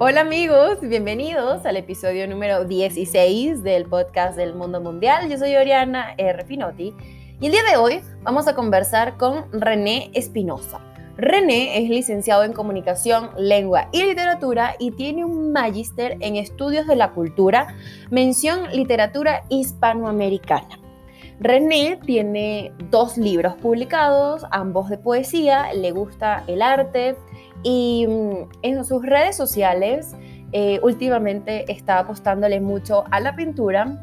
Hola amigos, bienvenidos al episodio número 16 del podcast del mundo mundial. Yo soy Oriana R. Pinotti y el día de hoy vamos a conversar con René Espinosa. René es licenciado en Comunicación, Lengua y Literatura y tiene un magíster en Estudios de la Cultura, mención Literatura Hispanoamericana. René tiene dos libros publicados, ambos de poesía, le gusta el arte, y mm, en sus redes sociales eh, últimamente está apostándole mucho a la pintura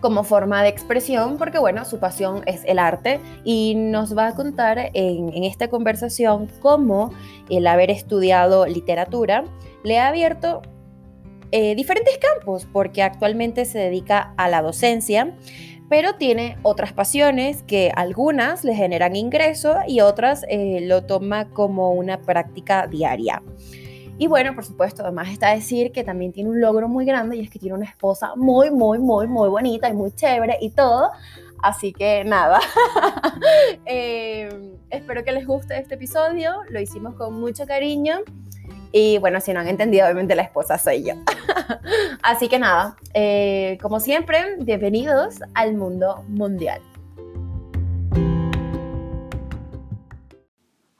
como forma de expresión, porque bueno, su pasión es el arte y nos va a contar en, esta conversación cómo el haber estudiado literatura le ha abierto eh, diferentes campos, porque actualmente se dedica a la docencia, pero tiene otras pasiones que algunas le generan ingreso y otras eh, lo toma como una práctica diaria. Y bueno, por supuesto, además está decir que también tiene un logro muy grande y es que tiene una esposa muy, muy, muy, muy bonita y muy chévere y todo. Así que nada, eh, espero que les guste este episodio, lo hicimos con mucho cariño. Y bueno, si no han entendido, obviamente la esposa soy yo. Así que nada, eh, como siempre, bienvenidos al mundo mundial.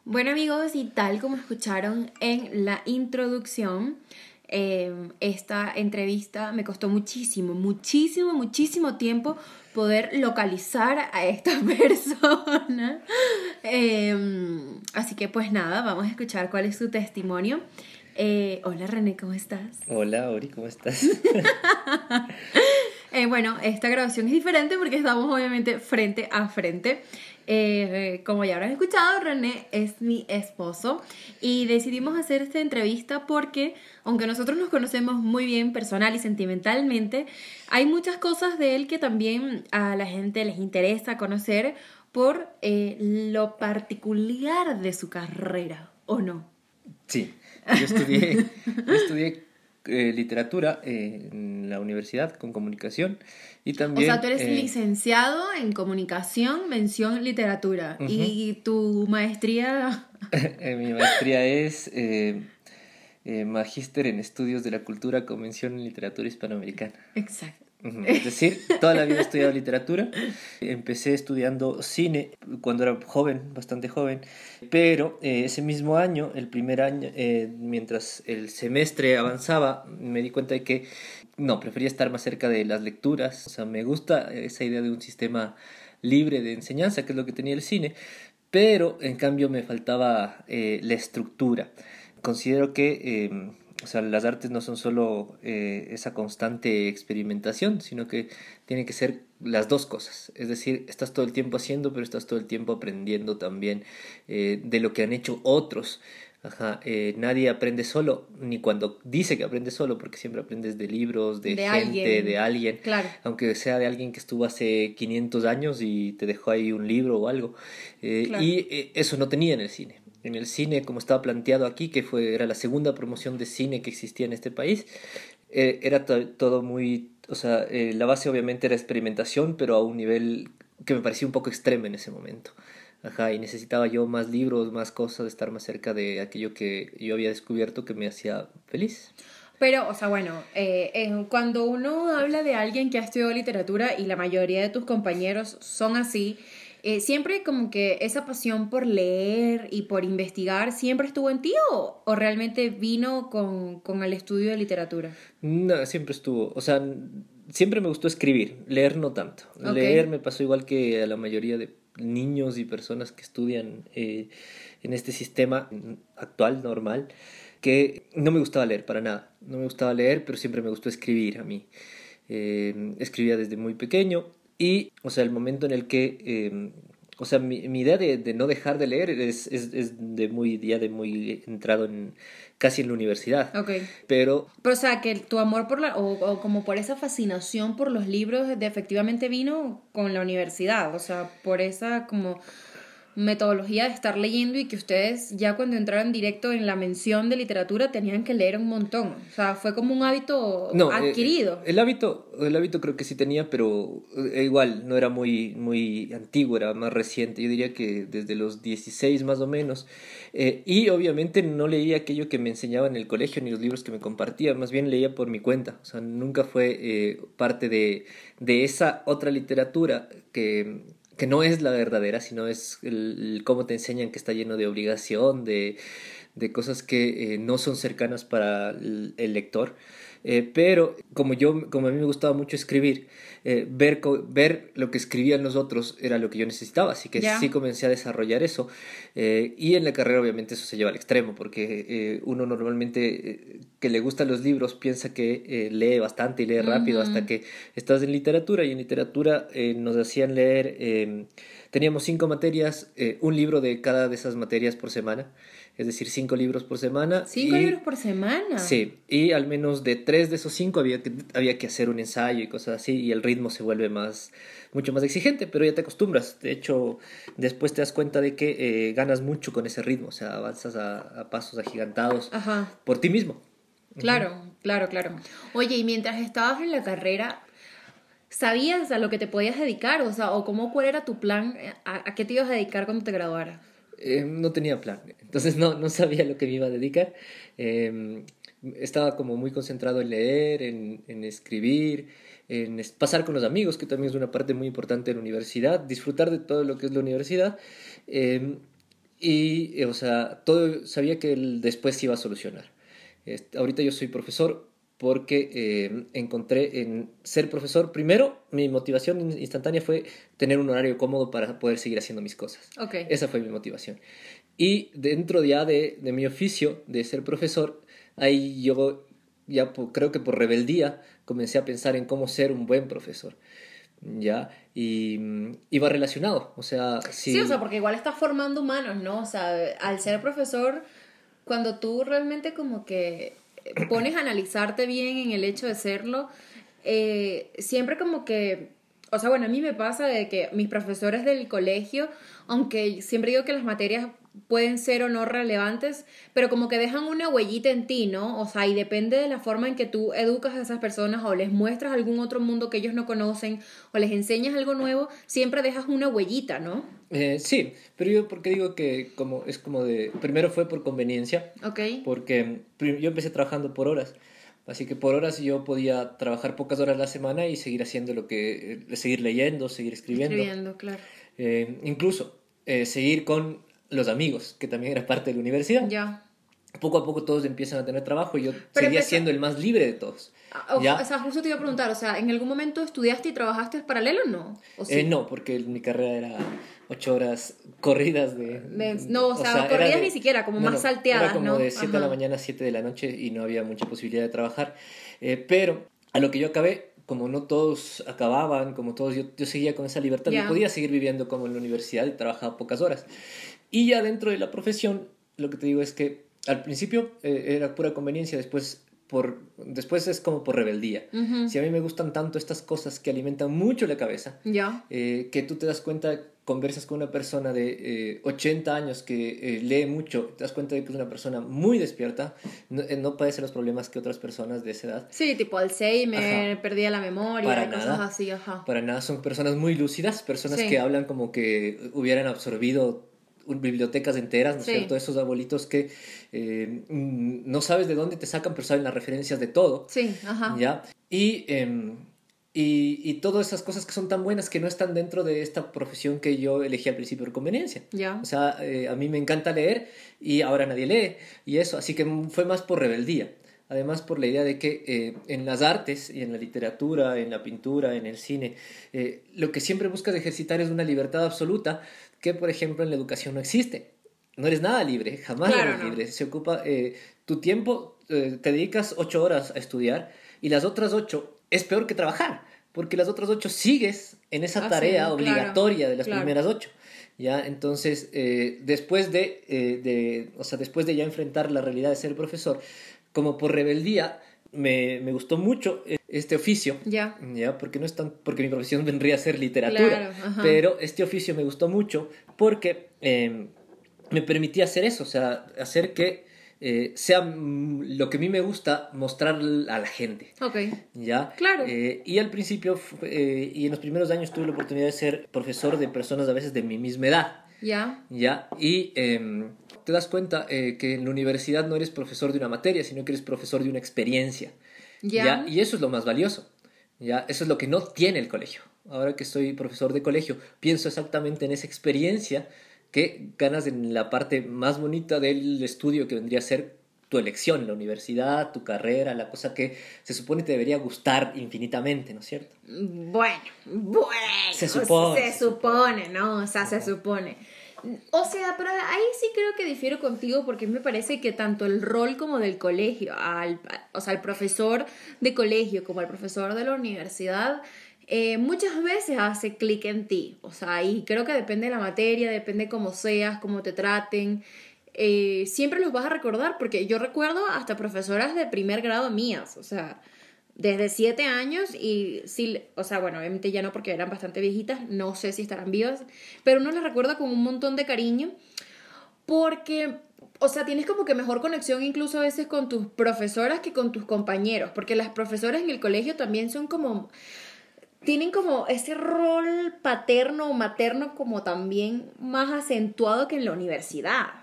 Bueno amigos, y tal como escucharon en la introducción, eh, esta entrevista me costó muchísimo, muchísimo, muchísimo tiempo poder localizar a esta persona. Em, así que pues nada, vamos a escuchar cuál es su testimonio. Eh, hola René, ¿cómo estás? Hola Ori, ¿cómo estás? Eh, bueno, esta grabación es diferente porque estamos obviamente frente a frente. Eh, como ya habrán escuchado, René es mi esposo y decidimos hacer esta entrevista porque, aunque nosotros nos conocemos muy bien personal y sentimentalmente, hay muchas cosas de él que también a la gente les interesa conocer por eh, lo particular de su carrera, ¿o no? Sí, yo estudié, yo estudié eh, literatura en la universidad con comunicación y también... O sea, tú eres eh, licenciado en comunicación, mención literatura. ¿Y tu maestría? Eh, mi maestría es magíster en estudios de la cultura con mención en literatura hispanoamericana. Exacto. Es decir, toda la vida he estudiado literatura. Empecé estudiando cine cuando era joven, bastante joven, pero eh, ese mismo año, el primer año, eh, mientras el semestre avanzaba, me di cuenta de que no, prefería estar más cerca de las lecturas. O sea, me gusta esa idea de un sistema libre de enseñanza, que es lo que tenía el cine, pero en cambio me faltaba eh, la estructura. Considero que em, o sea, las artes no son solo eh, esa constante experimentación, sino que tienen que ser las dos cosas. Es decir, estás todo el tiempo haciendo, pero estás todo el tiempo aprendiendo también eh, de lo que han hecho otros. Ajá, eh, nadie aprende solo, ni cuando dice que aprende solo, porque siempre aprendes de libros, de, gente, de alguien, claro. aunque sea de alguien que estuvo hace 500 años y te dejó ahí un libro o algo. Y eso no tenía en el cine en el cine como estaba planteado aquí, que fue, era la segunda promoción de cine que existía en este país, eh, era todo muy, o sea, eh, la base obviamente era experimentación, pero a un nivel que me parecía un poco extremo en ese momento. Ajá, y necesitaba yo más libros, más cosas, estar más cerca de aquello que yo había descubierto que me hacía feliz. Pero, o sea, bueno, eh, cuando uno habla de alguien que ha estudiado literatura y la mayoría de tus compañeros son así, eh, siempre como que esa pasión por leer y por investigar, ¿siempre estuvo en ti o, o realmente vino con, con, el estudio de literatura? No, siempre estuvo. O sea, siempre me gustó escribir, leer no tanto. Leer me pasó igual que a la mayoría de niños y personas que estudian eh, en este sistema actual, normal, que no me gustaba leer para nada. No me gustaba leer, pero siempre me gustó escribir a mí. Eh, escribía desde muy pequeño y, o sea, el momento en el que, em, o sea, mi, mi idea de, de, no dejar de leer es, es, es, de muy, ya de muy entrado en, casi en la universidad. Ok. Pero... Pero, o sea, que tu amor por la, o, o como por esa fascinación por los libros, de efectivamente vino con la universidad, o sea, por esa como metodología de estar leyendo y que ustedes ya cuando entraron directo en la mención de literatura tenían que leer un montón. O sea, fue como un hábito No, eh, adquirido. el hábito, el hábito creo que sí tenía, pero eh, igual no era muy, muy antiguo, era más reciente. Yo diría que desde los 16 más o menos. Eh, y obviamente no leía aquello que me enseñaba en el colegio ni los libros que me compartía, más bien leía por mi cuenta. O sea, nunca fue eh, parte de, de esa otra literatura que, que no es la verdadera, sino es el, cómo te enseñan que está lleno de obligación, de, de cosas que eh, no son cercanas para el, el lector. Eh, pero como yo, como a mí me gustaba mucho escribir, eh, ver, ver lo que escribían los otros era lo que yo necesitaba, así que sí comencé a desarrollar eso. Eh, y en la carrera obviamente eso se lleva al extremo, porque eh, uno normalmente que le gustan los libros piensa que lee bastante y lee rápido hasta que estás en literatura y en literatura nos hacían leer, teníamos cinco materias, eh, un libro de cada de esas materias por semana, es decir, cinco libros por semana. Cinco y- libros por semana. Sí, y al menos de tres de esos cinco había que, había que hacer un ensayo y cosas así, y el ritmo se vuelve más, mucho más exigente, pero ya te acostumbras. De hecho, después te das cuenta de que eh, ganas mucho con ese ritmo, o sea, avanzas a, a pasos agigantados Ajá. por ti mismo. Claro, claro, claro. Oye, y mientras estabas en la carrera, ¿sabías a lo que te podías dedicar? O sea, o cómo cuál era tu plan, a, a qué te ibas a dedicar cuando te graduaras. Eh, no tenía plan, entonces no, no sabía lo que me iba a dedicar. Eh, estaba como muy concentrado en leer, en, escribir, en pasar con los amigos, que también es una parte muy importante de la universidad, disfrutar de todo lo que es la universidad. Eh, y, eh, o sea, todo sabía que después se iba a solucionar. Ahorita yo soy profesor porque eh, encontré en ser profesor, primero, mi motivación instantánea fue tener un horario cómodo para poder seguir haciendo mis cosas. Ok. Esa fue mi motivación. Y dentro ya de, de mi oficio de ser profesor, ahí yo ya po- creo que por rebeldía comencé a pensar en cómo ser un buen profesor. ¿Ya? Y mm, iba relacionado. O sea, si... Sí, o sea, porque igual estás formando humanos, ¿no? O sea, al ser profesor, cuando tú realmente como que pones a analizarte bien en el hecho de serlo, eh, siempre como que, o sea, bueno, a mí me pasa de que mis profesores del colegio, aunque siempre digo que las materias pueden ser o no relevantes, pero como que dejan una huellita en ti, ¿no? O sea, y depende de la forma en que tú educas a esas personas o les muestras algún otro mundo que ellos no conocen o les enseñas algo nuevo, siempre dejas una huellita, ¿no? Eh, sí, pero yo porque digo que como es como de... Primero fue por conveniencia, Ok. porque yo empecé trabajando por horas. Así que por horas yo podía trabajar pocas horas a la semana y seguir haciendo lo que... eh, seguir leyendo, seguir escribiendo. Escribiendo, claro. Eh, incluso eh, seguir con los amigos, que también era parte de la universidad. Ya. Poco a poco todos empiezan a tener trabajo y yo Pero seguía empezó- siendo el más libre de todos. Ah, O, Ya. o sea, justo te iba a preguntar, o sea, ¿en algún momento estudiaste y trabajaste paralelo o no? ¿O sí? Eh, no, porque mi carrera era ocho horas corridas de... No, o sea, corridas ni siquiera, como más salteadas, Era como ¿no? de 7 de la mañana a 7 de la noche y no había mucha posibilidad de trabajar. Eh, pero a lo que yo acabé, como no todos acababan, como todos, yo, yo seguía con esa libertad, yo podía seguir viviendo como en la universidad y trabajaba pocas horas. Y ya dentro de la profesión, lo que te digo es que al principio eh, era pura conveniencia, después, por, después es como por rebeldía. Ujú. Si a mí me gustan tanto estas cosas que alimentan mucho la cabeza, Ya. eh, que tú te das cuenta, conversas con una persona de eh, 80 años que eh, lee mucho, te das cuenta de que es una persona muy despierta, no, eh, no padece los problemas que otras personas de esa edad. Sí, tipo Alzheimer, Ajá. perdía la memoria, Para cosas nada. así, ajá. Para nada, son personas muy lúcidas, personas Sí. que hablan como que hubieran absorbido bibliotecas enteras, ¿no es Sí. cierto? Esos abuelitos que eh, mm, no sabes de dónde te sacan, pero saben las referencias de todo. Sí, ajá. ¿Ya? Y, em, y, y todas esas cosas que son tan buenas que no están dentro de esta profesión que yo elegí al principio por conveniencia. Ya. O sea, eh, a mí me encanta leer y ahora nadie lee y eso, así que fue más por rebeldía. Además por la idea de que eh, en las artes y en la literatura, en la pintura, en el cine, eh, lo que siempre buscas ejercitar es una libertad absoluta que, por ejemplo, en la educación no existe. No eres nada libre, jamás Claro, eres no. libre. Se ocupa eh, tu tiempo, eh, te dedicas ocho horas a estudiar y las otras ocho es peor que trabajar, porque las otras ocho sigues en esa Ah, sí, tarea claro, obligatoria de las claro. primeras ocho. ¿ya? Entonces, eh, después, de, eh, de, o sea, después de ya enfrentar la realidad de ser profesor, como por rebeldía, me, me gustó mucho este oficio. Ya. Ya, porque no es tan, porque mi profesión vendría a ser literatura. pero este oficio me gustó mucho porque em, me permitía hacer eso, o sea, hacer que eh, sea lo que a mí me gusta mostrar a la gente. Ok. ¿Ya? Claro. Eh, y al principio, eh, y en los primeros años tuve la oportunidad de ser profesor de personas a veces de mi misma edad. Ya. ¿Ya? Y em, te das cuenta que en la universidad no eres profesor de una materia, sino que eres profesor de una experiencia. Ya. Y eso es lo más valioso. ¿Ya? Eso es lo que no tiene el colegio. Ahora que soy profesor de colegio, pienso exactamente en esa experiencia que ganas en la parte más bonita del estudio que vendría a ser tu elección, la universidad, tu carrera, la cosa que se supone te debería gustar infinitamente, ¿no es cierto? Bueno, bueno. Se supone. Se supone, ¿no? O sea, se supone. O sea, pero ahí sí creo que difiero contigo porque me parece que tanto el rol como del colegio, al, o sea, el profesor de colegio como el profesor de la universidad, eh, muchas veces hace clic en ti. O sea, y creo que depende de la materia, depende cómo seas, cómo te traten. Eh, siempre los vas a recordar, porque yo recuerdo hasta profesoras de primer grado mías, o sea, desde siete años y sí, o sea, bueno, obviamente ya no porque eran bastante viejitas, no sé si estarán vivas, pero uno las recuerda con un montón de cariño porque, o sea, tienes como que mejor conexión incluso a veces con tus profesoras que con tus compañeros, porque las profesoras en el colegio también son como tienen como ese rol paterno o materno como también más acentuado que en la universidad.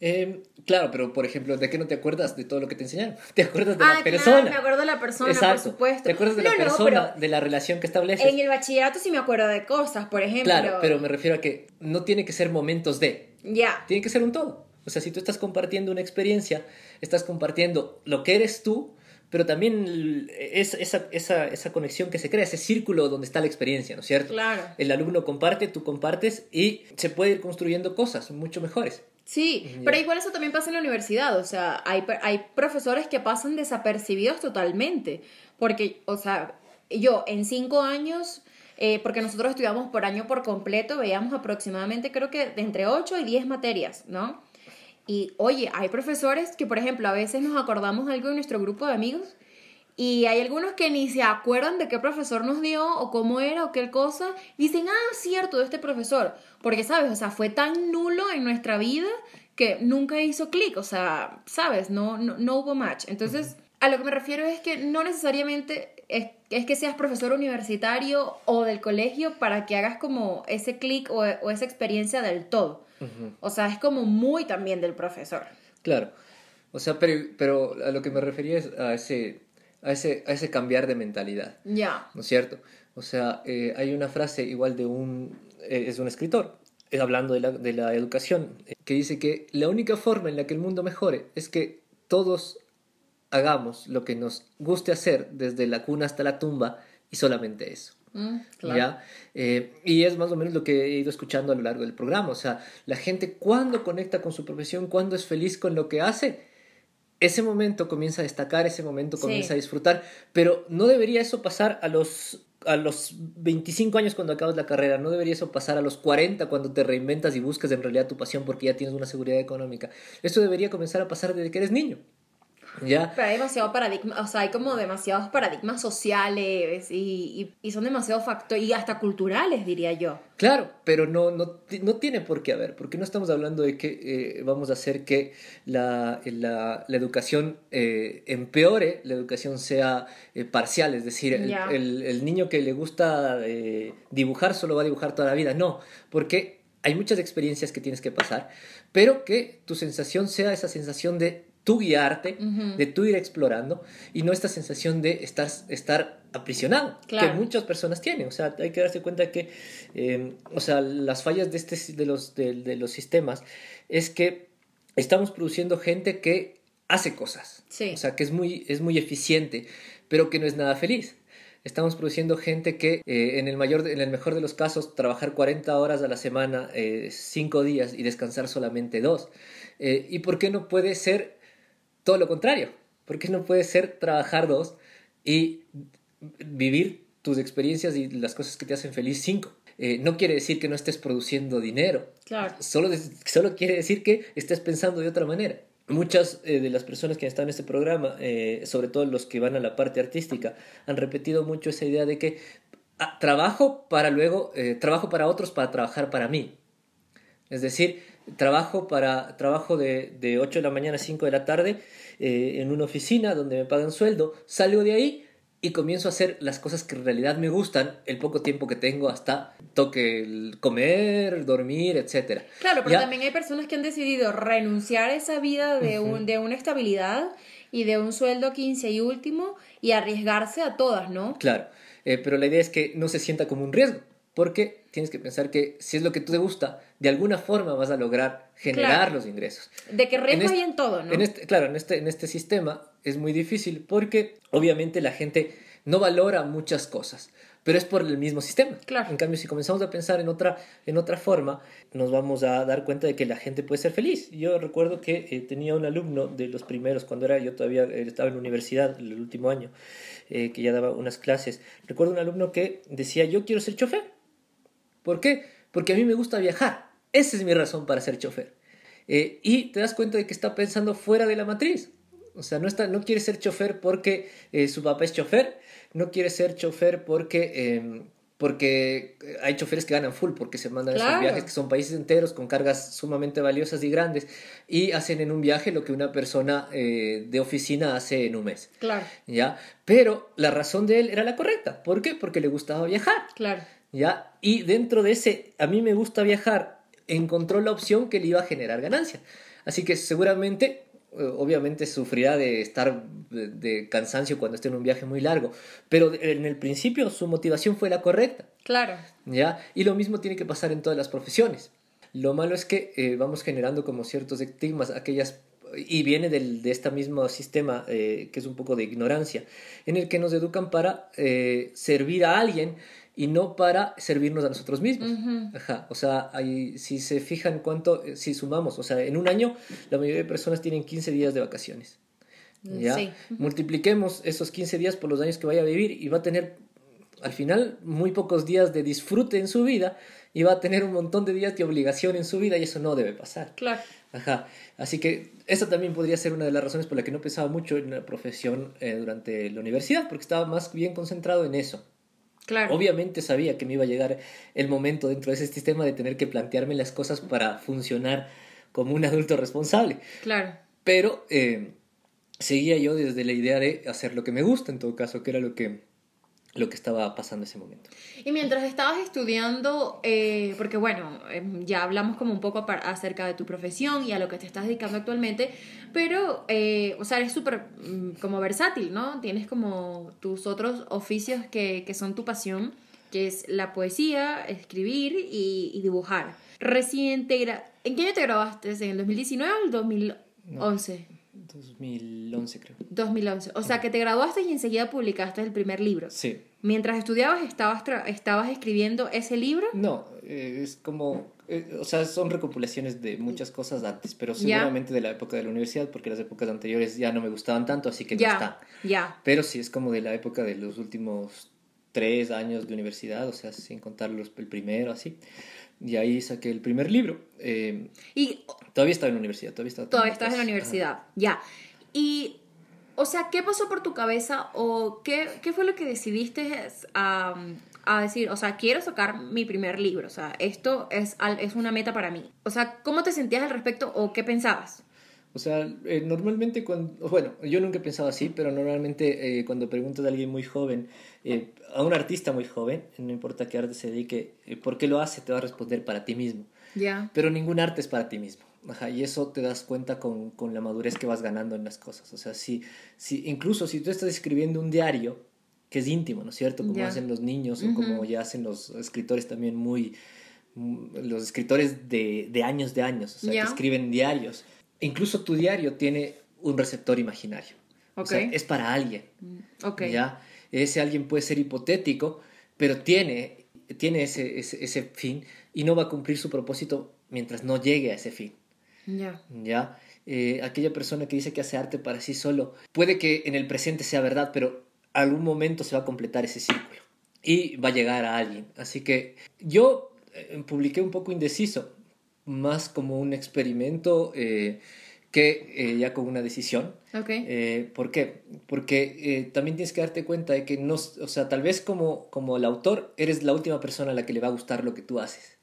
Em, claro, pero por ejemplo, ¿de qué no te acuerdas de todo lo que te enseñaron? ¿Te acuerdas de la persona? Claro, me acuerdo de la persona, por supuesto. ¿Te acuerdas de la persona, de la relación que estableces? En el bachillerato sí me acuerdo de cosas, por ejemplo. Claro, pero me refiero a que no tiene que ser momentos de. Ya. Tiene que ser un todo. O sea, si tú estás compartiendo una experiencia, estás compartiendo lo que eres tú pero también es, esa, esa, esa, conexión que se crea, ese círculo donde está la experiencia, ¿no es cierto? Claro. El alumno comparte, tú compartes y se puede ir construyendo cosas mucho mejores. Sí, pero igual eso también pasa en la universidad, o sea, hay, hay profesores que pasan desapercibidos totalmente, porque, o sea, yo en cinco años, eh, porque nosotros estudiamos por año por completo, veíamos aproximadamente creo que de entre 8 y 10 materias, ¿no? Y oye, hay profesores que, por ejemplo, a veces nos acordamos algo en nuestro grupo de amigos y hay algunos que ni se acuerdan de qué profesor nos dio o cómo era o qué cosa. Y dicen, ah, cierto, de este profesor. Porque, ¿sabes? O sea, fue tan nulo en nuestra vida que nunca hizo clic. O sea, ¿sabes? No, no, no hubo match. Entonces, a lo que me refiero es que no necesariamente es, es que seas profesor universitario o del colegio para que hagas como ese clic o, o esa experiencia del todo. O sea, es como muy también del profesor. Claro. O sea, pero, pero a lo que me refería es a ese, a ese, a ese cambiar de mentalidad. Ya. ¿No es cierto? O sea, eh, hay una frase igual de un, eh, es un escritor, eh, hablando de la, de la educación, que dice que la única forma en la que el mundo mejore es que todos hagamos lo que nos guste hacer desde la cuna hasta la tumba y solamente eso. Mm, ¿Ya? Eh, y es más o menos lo que he ido escuchando a lo largo del programa. O sea, la gente cuando conecta con su profesión, cuando es feliz con lo que hace, ese momento comienza a destacar, ese momento comienza a disfrutar. Pero no debería eso pasar a los a los 25 años cuando acabas la carrera, no debería eso pasar a los 40 cuando te reinventas y buscas en realidad tu pasión porque ya tienes una seguridad económica. Esto debería comenzar a pasar desde que eres niño. ¿Ya? Pero hay demasiado paradigma, o sea, hay como demasiados paradigmas sociales y, y, son demasiados factores, y hasta culturales, diría yo. Claro, pero no, no, no tiene por qué haber, porque no estamos hablando de que eh, vamos a hacer que la, la, la educación eh, empeore, la educación sea eh, parcial, es decir, el, el, el, niño que le gusta dibujar solo va a dibujar toda la vida, no, porque hay muchas experiencias que tienes que pasar, pero que tu sensación sea esa sensación de tú guiarte, de tú ir explorando y no esta sensación de estar, estar aprisionado, que muchas personas tienen. O sea, hay que darse cuenta que, em, o sea, las fallas de, este, de, los, de, los sistemas es que estamos produciendo gente que hace cosas. O sea, que es muy, es muy eficiente, pero que no es nada feliz. Estamos produciendo gente que eh, en, el mayor, en el mejor de los casos trabajar 40 horas a la semana, 5 eh, días y descansar solamente 2. Eh, ¿Y por qué no puede ser todo lo contrario. Porque no puede ser trabajar dos y vivir tus experiencias y las cosas que te hacen feliz cinco. Eh, no quiere decir que no estés produciendo dinero. Claro. Solo, solo quiere decir que estés pensando de otra manera. muchas eh, de las personas que están en este programa, eh, sobre todo los que van a la parte artística, han repetido mucho esa idea de que ah, trabajo para luego, trabajo para otros para trabajar para mí. Es decir, trabajo para trabajo de, de 8 de la mañana a 5 de la tarde en una oficina donde me pagan sueldo, salgo de ahí y comienzo a hacer las cosas que en realidad me gustan el poco tiempo que tengo hasta toque el comer, dormir, etc. Claro, pero también hay personas que han decidido renunciar a esa vida de, un, de una estabilidad y de un sueldo 15 y último y arriesgarse a todas, ¿no? Claro, eh, pero la idea es que no se sienta como un riesgo, porque tienes que pensar que si es lo que tú te gusta, de alguna forma vas a lograr generar los ingresos. De que riesgo hay en todo, ¿no? En este, claro, en este, en este sistema es muy difícil porque obviamente la gente no valora muchas cosas, pero es por el mismo sistema. Claro. En cambio, si comenzamos a pensar en otra, en otra forma, nos vamos a dar cuenta de que la gente puede ser feliz. Yo recuerdo que eh, tenía un alumno de los primeros, cuando era yo todavía eh, estaba en la universidad, el último año, eh, que ya daba unas clases. Recuerdo un alumno que decía, yo quiero ser chofer. ¿Por qué? Porque a mí me gusta viajar. Esa es mi razón para ser chofer. y te das cuenta de que está pensando fuera de la matriz. O sea, no, está, no quiere ser chofer porque eh, su papá es chofer, no quiere ser chofer porque, em, porque hay choferes que ganan full, porque se mandan esos viajes que son países enteros con cargas sumamente valiosas y grandes y hacen en un viaje lo que una persona eh, de oficina hace en un mes. Claro. ¿Ya? Pero la razón de él era la correcta. ¿Por qué? Porque le gustaba viajar. Claro. ¿Ya? Y dentro de ese, a mí me gusta viajar, encontró la opción que le iba a generar ganancia. Así que seguramente eh, obviamente sufrirá de estar de, cansancio cuando esté en un viaje muy largo, pero en el principio su motivación fue la correcta. Claro. ¿Ya? Y lo mismo tiene que pasar en todas las profesiones. Lo malo es que eh, vamos generando como ciertos estigmas, aquellas y viene del, de este mismo sistema eh, que es un poco de ignorancia, en el que nos educan para servir a alguien y no para servirnos a nosotros mismos. Ajá. O sea, si se fijan cuánto, eh, si sumamos, o sea, en un año la mayoría de personas tienen 15 días de vacaciones. Mm, ¿ya? Multipliquemos esos 15 días por los años que vaya a vivir y va a tener al final muy pocos días de disfrute en su vida y va a tener un montón de días de obligación en su vida y eso no debe pasar. Claro. Ajá. Así que esa también podría ser una de las razones por la que no pensaba mucho en la profesión eh, durante la universidad, porque estaba más bien concentrado en eso. Obviamente sabía que me iba a llegar el momento dentro de ese sistema de tener que plantearme las cosas para funcionar como un adulto responsable. Claro. Pero eh, seguía yo desde la idea de hacer lo que me gusta, en todo caso, que era lo que lo que estaba pasando en ese momento. Y mientras estabas estudiando, eh, porque bueno, em, ya hablamos como un poco acerca de tu profesión y a lo que te estás dedicando actualmente, pero, eh, o sea, eres súper mm, como versátil, ¿no? Tienes como tus otros oficios que, que son tu pasión, que es la poesía, escribir y, dibujar. Recién ¿En qué año te grabaste? ¿En el 2019 o el 2011? 2011 creo. 2011. O sea, que te graduaste y enseguida publicaste el primer libro. Sí. Mientras estudiabas, ¿estabas, estabas escribiendo ese libro? No, eh, es como... Eh, o sea, son recopilaciones de muchas cosas antes, pero seguramente de la época de la universidad, porque las épocas anteriores ya no me gustaban tanto, así que ya, no está. Ya. Pero sí es como de la época de los últimos tres años de universidad, o sea, sin contar los, el primero, así. Y ahí saqué el primer libro. Eh, y todavía estaba en la universidad, todavía estaba. Todavía estabas en la universidad, ya. Y, o sea, ¿qué pasó por tu cabeza o qué, qué fue lo que decidiste a, a, decir, o sea, quiero sacar mi primer libro, o sea, esto es, es una meta para mí? O sea, ¿cómo te sentías al respecto o qué pensabas? O sea, eh, normalmente cuando, bueno, yo nunca he pensado así, pero normalmente eh, cuando preguntas a alguien muy joven, eh, a un artista muy joven, no importa qué arte se dedique, ¿por qué lo hace? Te va a responder para ti mismo. Ya. Pero ningún arte es para ti mismo. Ajá, y eso te das cuenta con, con, la madurez que vas ganando en las cosas. O sea, si, si, incluso si tú estás escribiendo un diario, que es íntimo, ¿no es cierto? Como hacen los niños o como ya hacen los escritores también muy, los escritores de, de años de años, o sea, que escriben diarios incluso tu diario tiene un receptor imaginario. O sea, es para alguien. Mm, okay. ¿ya? Ese alguien puede ser hipotético, pero tiene, tiene ese, ese, fin y no va a cumplir su propósito mientras no llegue a ese fin. Ya. ¿Ya? Eh, aquella persona que dice que hace arte para sí solo, puede que en el presente sea verdad, pero algún momento se va a completar ese círculo y va a llegar a alguien. Así que yo eh, publiqué un poco indeciso más como un experimento eh, que eh, ya con una decisión. Ok. Eh, ¿Por qué? Porque eh, también tienes que darte cuenta de que no, o sea, tal vez como, como el autor eres la última persona a la que le va a gustar lo que tú haces.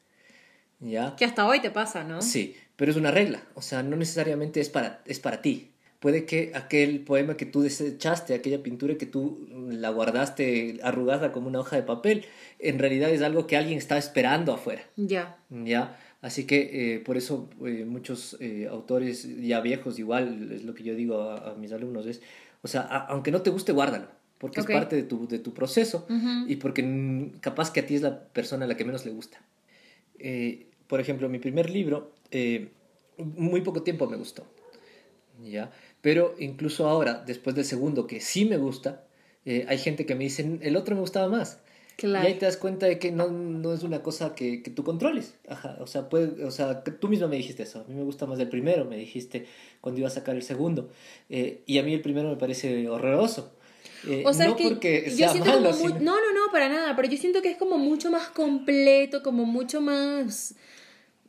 ¿Ya? Que hasta hoy te pasa, ¿no? Sí, pero es una regla, o sea, no necesariamente es para, es para ti. Puede que aquel poema que tú desechaste, aquella pintura que tú la guardaste arrugada como una hoja de papel, en realidad es algo que alguien está esperando afuera. Ya. ¿Ya? Así que eh, por eso eh, muchos eh, autores ya viejos, igual es lo que yo digo a, a mis alumnos, es, o sea, a- aunque no te guste, guárdalo, porque es parte de tu, de tu proceso y porque capaz que a ti es la persona a la que menos le gusta. Por ejemplo, mi primer libro, muy poco tiempo me gustó, ¿ya? Pero incluso ahora, después del segundo, que sí me gusta, hay gente que me dice, el otro me gustaba más. Claro. Y ahí te das cuenta de que no, no es una cosa que, que tú controles. Ajá, o sea, puede, o sea, tú misma me dijiste eso. A mí me gusta más el primero, me dijiste cuando iba a sacar el segundo. Eh, y a mí el primero me parece horroroso. Eh, O sea, no es que porque yo sea siento malo, como muy- sino- No, no, no, para nada, pero yo siento que es como mucho más completo, como mucho más...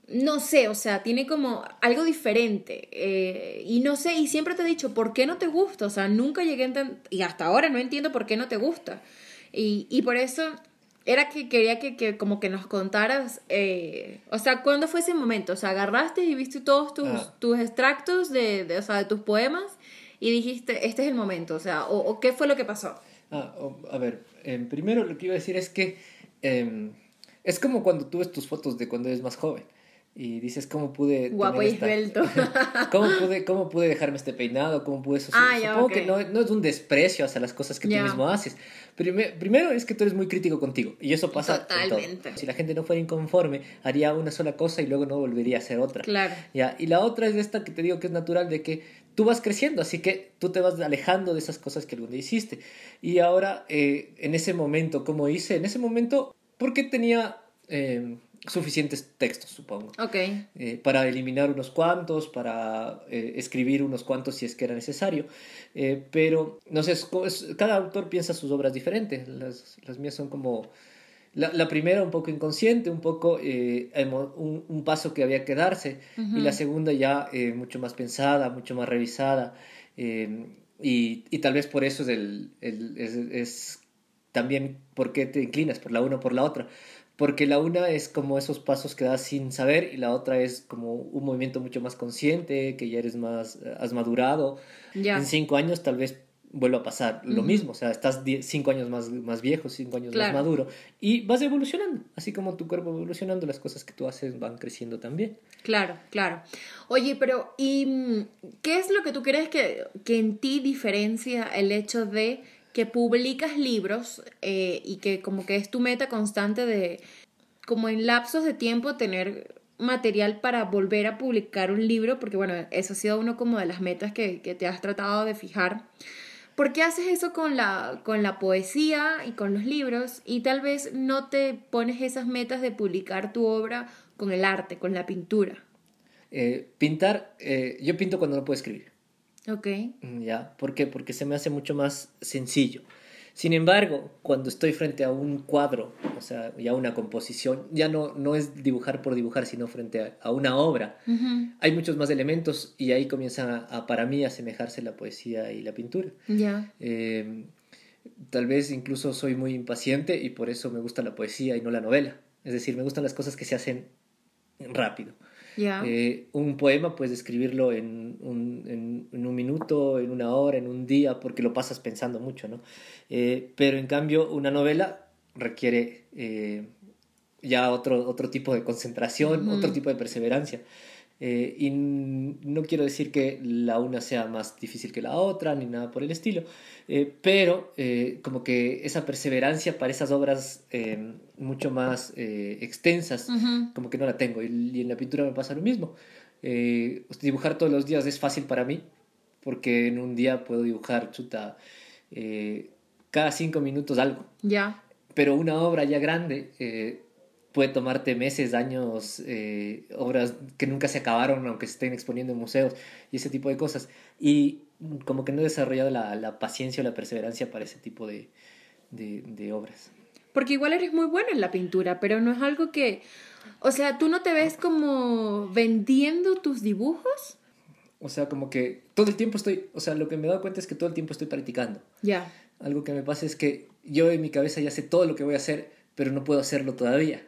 No sé, o sea, tiene como algo diferente. eh, y no sé, y siempre te he dicho, ¿por qué no te gusta? O sea, nunca llegué a entender, y hasta ahora no entiendo por qué no te gusta. Y, y por eso era que quería que, que como que nos contaras, eh, o sea, ¿cuándo fue ese momento? O sea, agarraste y viste todos tus, Ah. tus extractos de, de, o sea, de tus poemas y dijiste, este es el momento, o sea, o, o qué fue lo que pasó. Ah, a ver, em, primero lo que iba a decir es que em, es como cuando tú ves tus fotos de cuando eres más joven y dices cómo pude Guapo y esta- esbelto. ¿Cómo pude, ¿Cómo pude dejarme este peinado? ¿Cómo pude eso? Ah, Supongo ok. que no, no es un desprecio hacia las cosas que tú mismo haces. Prime- primero es que tú eres muy crítico contigo y eso pasa en todo. Totalmente. Si la gente no fuera inconforme, haría una sola cosa y luego no volvería a hacer otra. Claro. Ya, y la otra es esta que te digo que es natural de que tú vas creciendo, así que tú te vas alejando de esas cosas que algún día hiciste. Y ahora, eh, en ese momento, ¿cómo hice? En ese momento, porque tenía eh, suficientes textos, supongo. Ok. Eh, para eliminar unos cuantos, para eh, escribir unos cuantos si es que era necesario. Eh, pero, no sé, es cada autor piensa sus obras diferentes. Las, las mías son como... La, la primera un poco inconsciente, un poco un, un paso que había que darse. Y la segunda ya mucho más pensada, mucho más revisada. y, y tal vez por eso es, el, el- es, es también por qué te inclinas por la una o por la otra. Porque la una es como esos pasos que das sin saber y la otra es como un movimiento mucho más consciente, que ya eres más, eh, has madurado. Ya. En cinco años tal vez vuelva a pasar lo mismo, o sea, estás cinco años más, más viejo, cinco años Claro. más maduro y vas evolucionando, así como tu cuerpo va evolucionando, las cosas que tú haces van creciendo también. Claro, claro. Oye, pero ¿y mm, qué es lo que tú crees que, que en ti diferencia el hecho de que publicas libros eh, y que como que es tu meta constante de, como en lapsos de tiempo, tener material para volver a publicar un libro? Porque bueno, eso ha sido uno como de las metas que, que te has tratado de fijar. ¿Por qué haces eso con la, con la poesía y con los libros y tal vez no te pones esas metas de publicar tu obra con el arte, con la pintura? Eh, pintar, eh, yo pinto cuando no puedo escribir. Ok. Mm, ¿Ya? ¿Por qué? Porque se me hace mucho más sencillo. Sin embargo, cuando estoy frente a un cuadro, o sea, ya una composición, ya no, no es dibujar por dibujar, sino frente a, a una obra, hay muchos más elementos y ahí comienzan a, a, para mí a asemejarse la poesía y la pintura. Ya. Eh, tal vez incluso soy muy impaciente y por eso me gusta la poesía y no la novela. Es decir, me gustan las cosas que se hacen rápido. Eh, un poema puedes escribirlo en un, en, en un minuto, en una hora, en un día, porque lo pasas pensando mucho, ¿no? Eh, pero en cambio, una novela requiere eh, ya otro, otro tipo de concentración, otro tipo de perseverancia. Eh, y no quiero decir que la una sea más difícil que la otra, ni nada por el estilo, eh, pero eh, como que esa perseverancia para esas obras eh, mucho más extensas, como que no la tengo. Y, y en la pintura me pasa lo mismo. Eh, dibujar todos los días es fácil para mí, porque en un día puedo dibujar, chuta, cada cinco minutos algo. Ya. Pero una obra ya grande puede tomarte meses, años, eh, obras que nunca se acabaron, aunque se estén exponiendo en museos y ese tipo de cosas. Y como que no he desarrollado la, la paciencia o la perseverancia para ese tipo de, de, de obras. Porque igual eres muy buena en la pintura, pero no es algo que... O sea, ¿tú no te ves como vendiendo tus dibujos? O sea, como que todo el tiempo estoy, o sea, lo que me he dado cuenta es que todo el tiempo estoy practicando. Ya. Algo que me pasa es que yo en mi cabeza ya sé todo lo que voy a hacer, pero no puedo hacerlo todavía.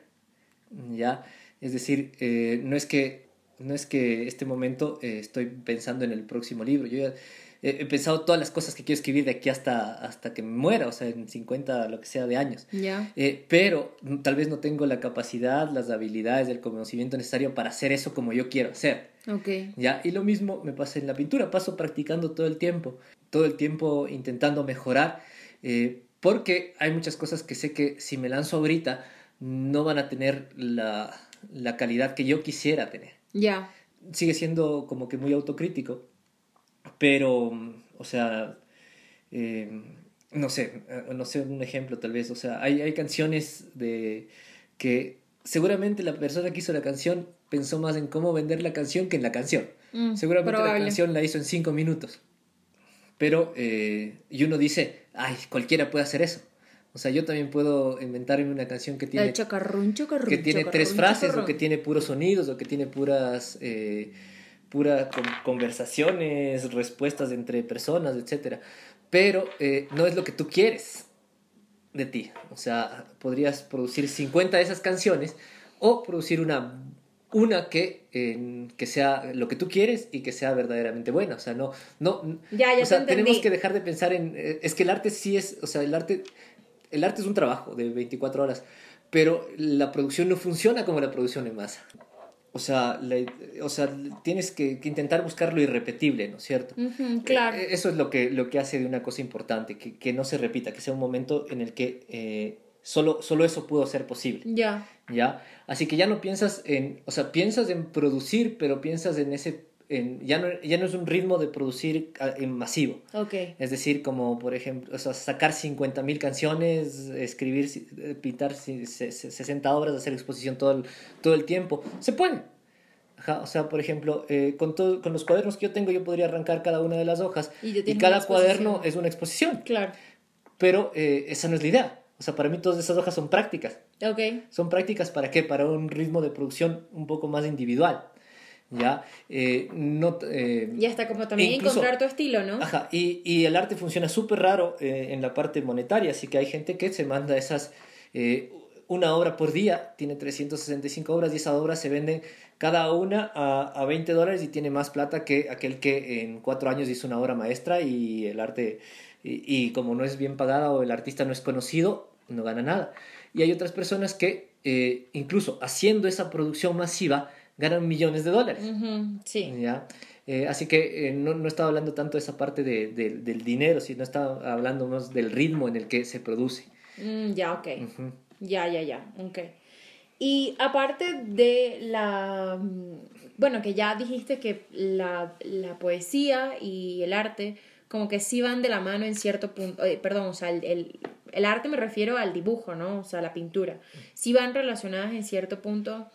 ¿Ya? Es decir, eh, no, es que, no es que este momento eh, estoy pensando en el próximo libro. Yo ya he pensado todas las cosas que quiero escribir de aquí hasta, hasta que me muera, o sea, en 50, lo que sea de años. Ya. Eh, pero tal vez no tengo la capacidad, las habilidades, el conocimiento necesario para hacer eso como yo quiero hacer. Ok. ¿Ya? Y lo mismo me pasa en la pintura, paso practicando todo el tiempo, todo el tiempo intentando mejorar, eh, porque hay muchas cosas que sé que si me lanzo ahorita no van a tener la, la calidad que yo quisiera tener. Ya. Sigue siendo como que muy autocrítico, pero, o sea, eh, no sé, no sé, un ejemplo tal vez, o sea, hay, hay canciones de que seguramente la persona que hizo la canción pensó más en cómo vender la canción que en la canción. Mm, seguramente probable. la canción la hizo en cinco minutos. Pero, eh, y uno dice, ay, cualquiera puede hacer eso. O sea, yo también puedo inventarme una canción que tiene, que tiene tres frases, o que tiene puros sonidos, o que tiene puras, eh, pura con- conversaciones, respuestas entre personas, etc. Pero eh, no es lo que tú quieres de ti. O sea, podrías producir 50 de esas canciones o producir una, una que, eh, que sea lo que tú quieres y que sea verdaderamente buena. O sea, no... no Ya, ya o sea, te tenemos que dejar de pensar en... eh, es que el arte sí es... O sea, el arte, el arte es un trabajo de 24 horas, pero la producción no funciona como la producción en masa. O sea, la- o sea tienes que, que intentar buscar lo irrepetible, ¿no es cierto? Claro. Eh, Eso es lo que, lo que hace de una cosa importante, que, que no se repita, que sea un momento en el que eh, solo, solo eso pudo ser posible, Ya. ¿ya? Así que ya no piensas en, o sea, piensas en producir, pero piensas en ese, en, ya, no, ya no es un ritmo de producir ah, en masivo. Ok. Es decir, como por ejemplo, o sea, sacar 50.000 canciones, escribir, eh, pintar si- se- se- 60 obras, hacer exposición todo el, todo el tiempo. Se puede. Ajá, o sea, por ejemplo, eh, con, todo, con los cuadernos que yo tengo, yo podría arrancar cada una de las hojas Y y, cada cuaderno es una exposición. Claro. Pero eh, esa no es la idea. O sea, para mí todas esas hojas son prácticas. Ok. ¿Son prácticas para qué? Para un ritmo de producción un poco más individual. ¿Ya? Eh, no, eh, Y hasta como también Incluso- encontrar tu estilo, ¿no? Ajá, y, y el arte funciona súper raro eh, en la parte monetaria, así que hay gente que se manda esas, una obra por día, tiene 365 obras y esas obras se venden cada una a, a 20 dólares y tiene más plata que aquel que en cuatro años hizo una obra maestra y el arte, y, y como no es bien pagada o el artista no es conocido, no gana nada. Y hay otras personas que incluso haciendo esa producción masiva ganan millones de dólares. Ujú, Sí. ¿ya? Eh, así que eh, no, no estaba hablando tanto de esa parte de, de- del dinero, sino estaba hablando más del ritmo en el que se produce. Mm, ya, ok. Ujú. Ya, ya, ya. Ok. Y aparte de la... Bueno, que ya dijiste que la, la poesía y el arte como que sí van de la mano en cierto punto, eh, perdón, o sea, el, el, el arte me refiero al dibujo, ¿no? O sea, la pintura. Sí van relacionadas en cierto punto.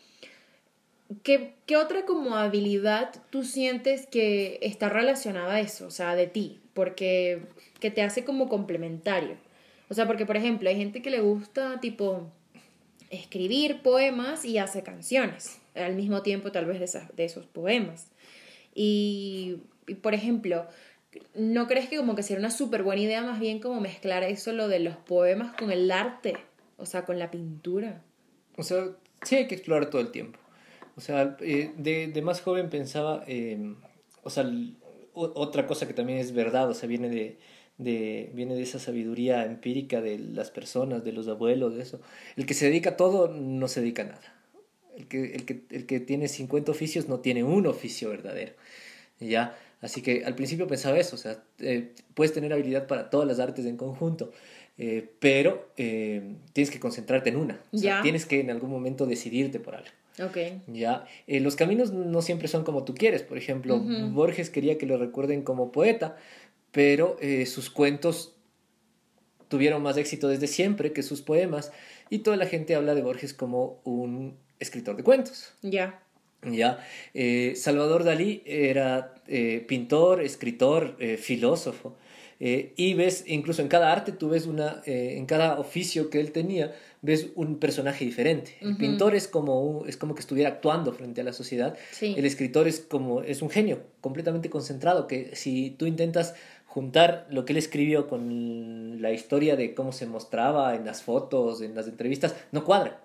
¿Qué, otra como habilidad tú sientes que está relacionada a eso, o sea, de ti? Porque que te hace como complementario. O sea, porque por ejemplo, hay gente que le gusta tipo escribir poemas y hace canciones al mismo tiempo tal vez de, esas- de esos poemas. Y, y, por ejemplo, ¿no crees que como que sería una súper buena idea más bien como mezclar eso, lo de los poemas con el arte? O sea, con la pintura. O sea, sí hay que explorar todo el tiempo. O sea, eh, de, de más joven pensaba, eh, o sea, otra cosa que también es verdad, o sea, viene de, de, viene de esa sabiduría empírica de las personas, de los abuelos, de eso. El que se dedica a todo no se dedica a nada. El que, el que, el que tiene 50 oficios no tiene un oficio verdadero. ¿Ya? Así que al principio pensaba eso, o sea, eh, puedes tener habilidad para todas las artes en conjunto, eh, pero eh, tienes que concentrarte en una. O sea, Ya. tienes que en algún momento decidirte por algo. Ok. ¿ya? Eh, los caminos no siempre son como tú quieres. Por ejemplo. Borges quería que lo recuerden como poeta, pero eh, sus cuentos tuvieron más éxito desde siempre que sus poemas y toda la gente habla de Borges como un escritor de cuentos. Ya. ¿ya? Eh, Salvador Dalí era pintor, escritor, filósofo. Eh, y ves, incluso en cada arte, tú ves una, eh, en cada oficio que él tenía, ves un personaje diferente. El pintor es como, es como que estuviera actuando frente a la sociedad. El escritor es como, es un genio completamente concentrado, que si tú intentas juntar lo que él escribió con la historia de cómo se mostraba en las fotos, en las entrevistas, no cuadra.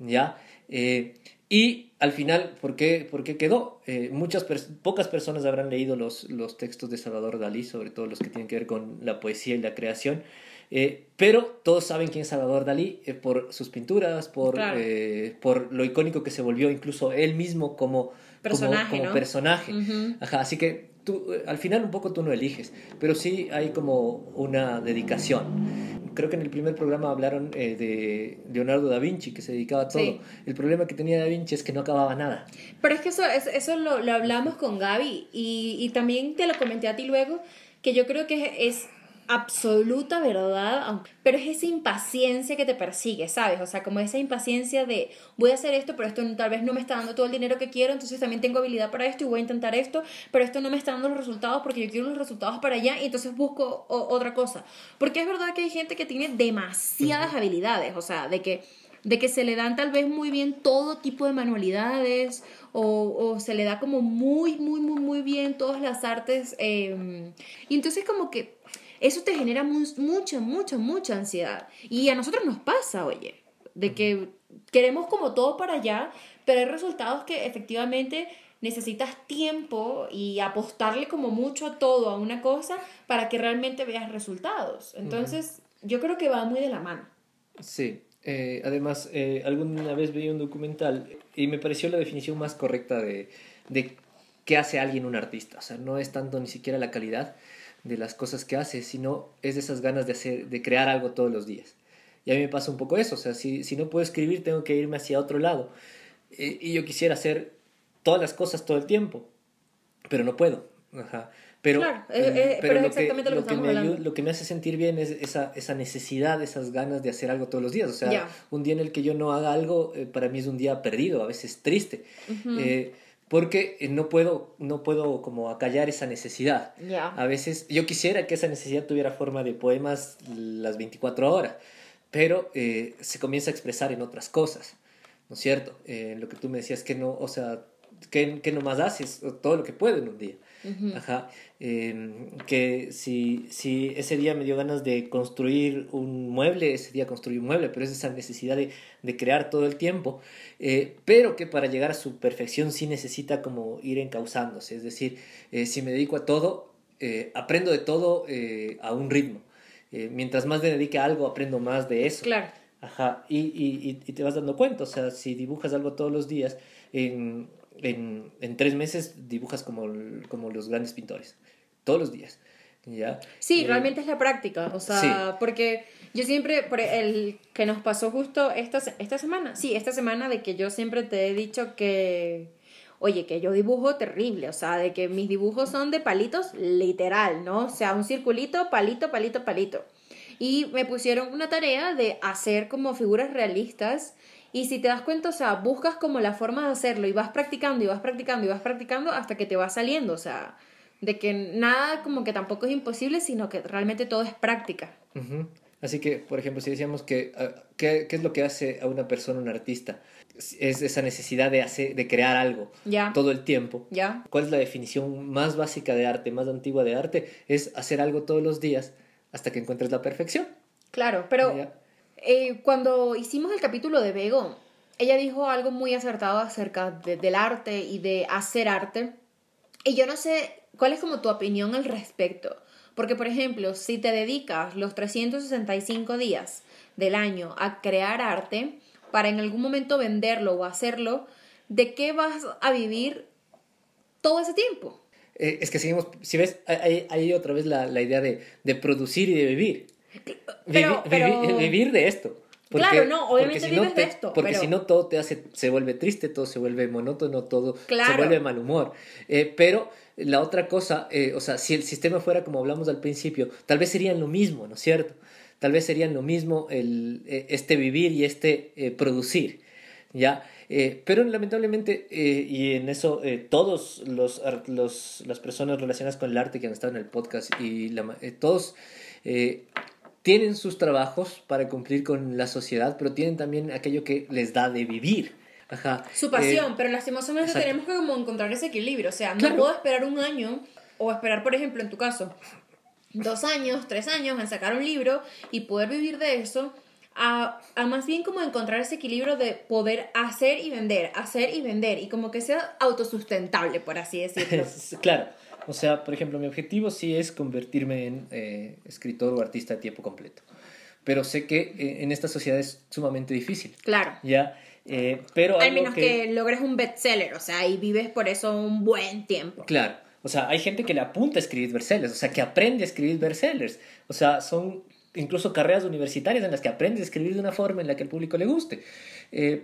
¿Ya? Eh, y al final, ¿por qué, por qué quedó? Eh, muchas pocas personas habrán leído los, los textos de Salvador Dalí, sobre todo los que tienen que ver con la poesía y la creación, eh, pero todos saben quién es Salvador Dalí eh, por sus pinturas, por, por lo icónico que se volvió incluso él mismo como personaje. Como, personaje. Ajá, así que tú, al final un poco tú no eliges, pero sí hay como una dedicación creo que en el primer programa hablaron eh, de Leonardo da Vinci, que se dedicaba a todo. El problema que tenía da Vinci es que no acababa nada. Pero es que eso, eso, lo, lo, hablamos con Gaby y, y, también te lo comenté a ti luego, que yo creo que es absoluta verdad, pero es esa impaciencia que te persigue, ¿sabes? O sea, como esa impaciencia de voy a hacer esto, pero esto tal vez no me está dando todo el dinero que quiero, entonces también tengo habilidad para esto y voy a intentar esto, pero esto no me está dando los resultados porque yo quiero los resultados para allá y entonces busco otra cosa. Porque es verdad que hay gente que tiene demasiadas habilidades, o sea, de que de que se le dan tal vez muy bien todo tipo de manualidades o, o se le da como muy, muy, muy, muy bien todas las artes. Em, y entonces como que eso te genera mucha, mucha, mucha ansiedad. Y a nosotros nos pasa, oye, de que queremos como todo para allá, pero hay resultados que efectivamente necesitas tiempo y apostarle como mucho a todo, a una cosa, para que realmente veas resultados. Entonces, yo creo que va muy de la mano. Sí. Eh, además, eh, alguna vez vi un documental y me pareció la definición más correcta de, de qué hace alguien un artista. O sea, no es tanto ni siquiera la calidad, de las cosas que hace, sino es de esas ganas de, hacer, de crear algo todos los días. Y a mí me pasa un poco eso, o sea, si, si no puedo escribir tengo que irme hacia otro lado. Eh, y yo quisiera hacer todas las cosas todo el tiempo, pero no puedo. Ajá. Pero, claro, eh, pero, lo, que, lo, que me lo que me hace sentir bien es esa, esa necesidad, esas ganas de hacer algo todos los días. O sea, un día en el que yo no haga algo, eh, para mí es un día perdido, a veces triste porque eh, no puedo, no puedo como acallar esa necesidad. A veces yo quisiera que esa necesidad tuviera forma de poemas las 24 horas, pero eh, se comienza a expresar en otras cosas, ¿no es cierto? Eh, lo que tú me decías que no, o sea, que, que nomás haces todo lo que puedo en un día. Ajá. Em, que si, si ese día me dio ganas de construir un mueble, ese día construí un mueble, pero es esa necesidad de, de crear todo el tiempo, eh, pero que para llegar a su perfección sí necesita como ir encauzándose, es decir, eh, si me dedico a todo, eh, aprendo de todo a un ritmo. mientras más me dedique a algo, aprendo más de eso. Claro. Ajá, y, y, y, te vas dando cuenta, o sea, si dibujas algo todos los días, en, en, en tres meses dibujas como, como los grandes pintores, todos los días. ¿ya? Sí, eh, realmente es la práctica, o sea, porque yo siempre, por el que nos pasó justo esta, esta semana, sí, esta semana de que yo siempre te he dicho que, oye, que yo dibujo terrible, o sea, de que mis dibujos son de palitos literal, ¿no? O sea, un circulito, palito, palito, palito. Y me pusieron una tarea de hacer como figuras realistas y si te das cuenta, o sea, buscas como la forma de hacerlo y vas practicando y vas practicando y vas practicando hasta que te va saliendo, o sea, de que nada como que tampoco es imposible, sino que realmente todo es práctica. Así que, por ejemplo, si decíamos que, ah, ¿qué, ¿qué, es lo que hace a una persona un artista? Es esa necesidad de, hacer, de crear algo ya. todo el tiempo. Ya. ¿Cuál es la definición más básica de arte, más antigua de arte? Es hacer algo todos los días hasta que encuentres la perfección. Claro, pero eh, cuando hicimos el capítulo de Bego, ella dijo algo muy acertado acerca del arte y de hacer arte. Y yo no sé cuál es como tu opinión al respecto. Porque, por ejemplo, si te dedicas los 365 días del año a crear arte para en algún momento venderlo o hacerlo, ¿de qué vas a vivir todo ese tiempo? Eh, es que seguimos, si ves, hay, otra vez la, idea de, de, producir y de vivir. Vivir, de esto. claro, no, obviamente vives de esto. Porque si no, todo te hace, se vuelve triste, todo se vuelve monótono, todo se vuelve mal humor. Eh, pero la otra cosa, eh, o sea, si el sistema fuera como hablamos al principio, tal vez serían lo mismo, ¿no es cierto? Tal vez serían lo mismo el, eh, este vivir y este producir, ¿ya? pero lamentablemente, y en eso todos los, los, las personas relacionadas con el arte que han estado en el podcast y la, todos tienen sus trabajos para cumplir con la sociedad, pero tienen también aquello que les da de vivir. Ajá. Su pasión, pero lastimosamente tenemos que como encontrar ese equilibrio. O sea, no puedo esperar un año o esperar, por ejemplo, en tu caso, dos años, tres años en sacar un libro y poder vivir de eso. A, a, más bien como encontrar ese equilibrio de poder hacer y vender, hacer y vender, y como que sea autosustentable, por así decirlo. claro. O sea, por ejemplo, mi objetivo sí es convertirme en eh, escritor o artista de tiempo completo. Pero sé que eh, en esta sociedad es sumamente difícil. Claro. Ya. Eh, pero Al menos que... logres un bestseller, o sea, y vives por eso un buen tiempo. Claro. O sea, hay gente que le apunta a escribir bestsellers, o sea, que aprende a escribir bestsellers. O sea, son incluso carreras universitarias en las que aprende a escribir de una forma en la que el público le guste.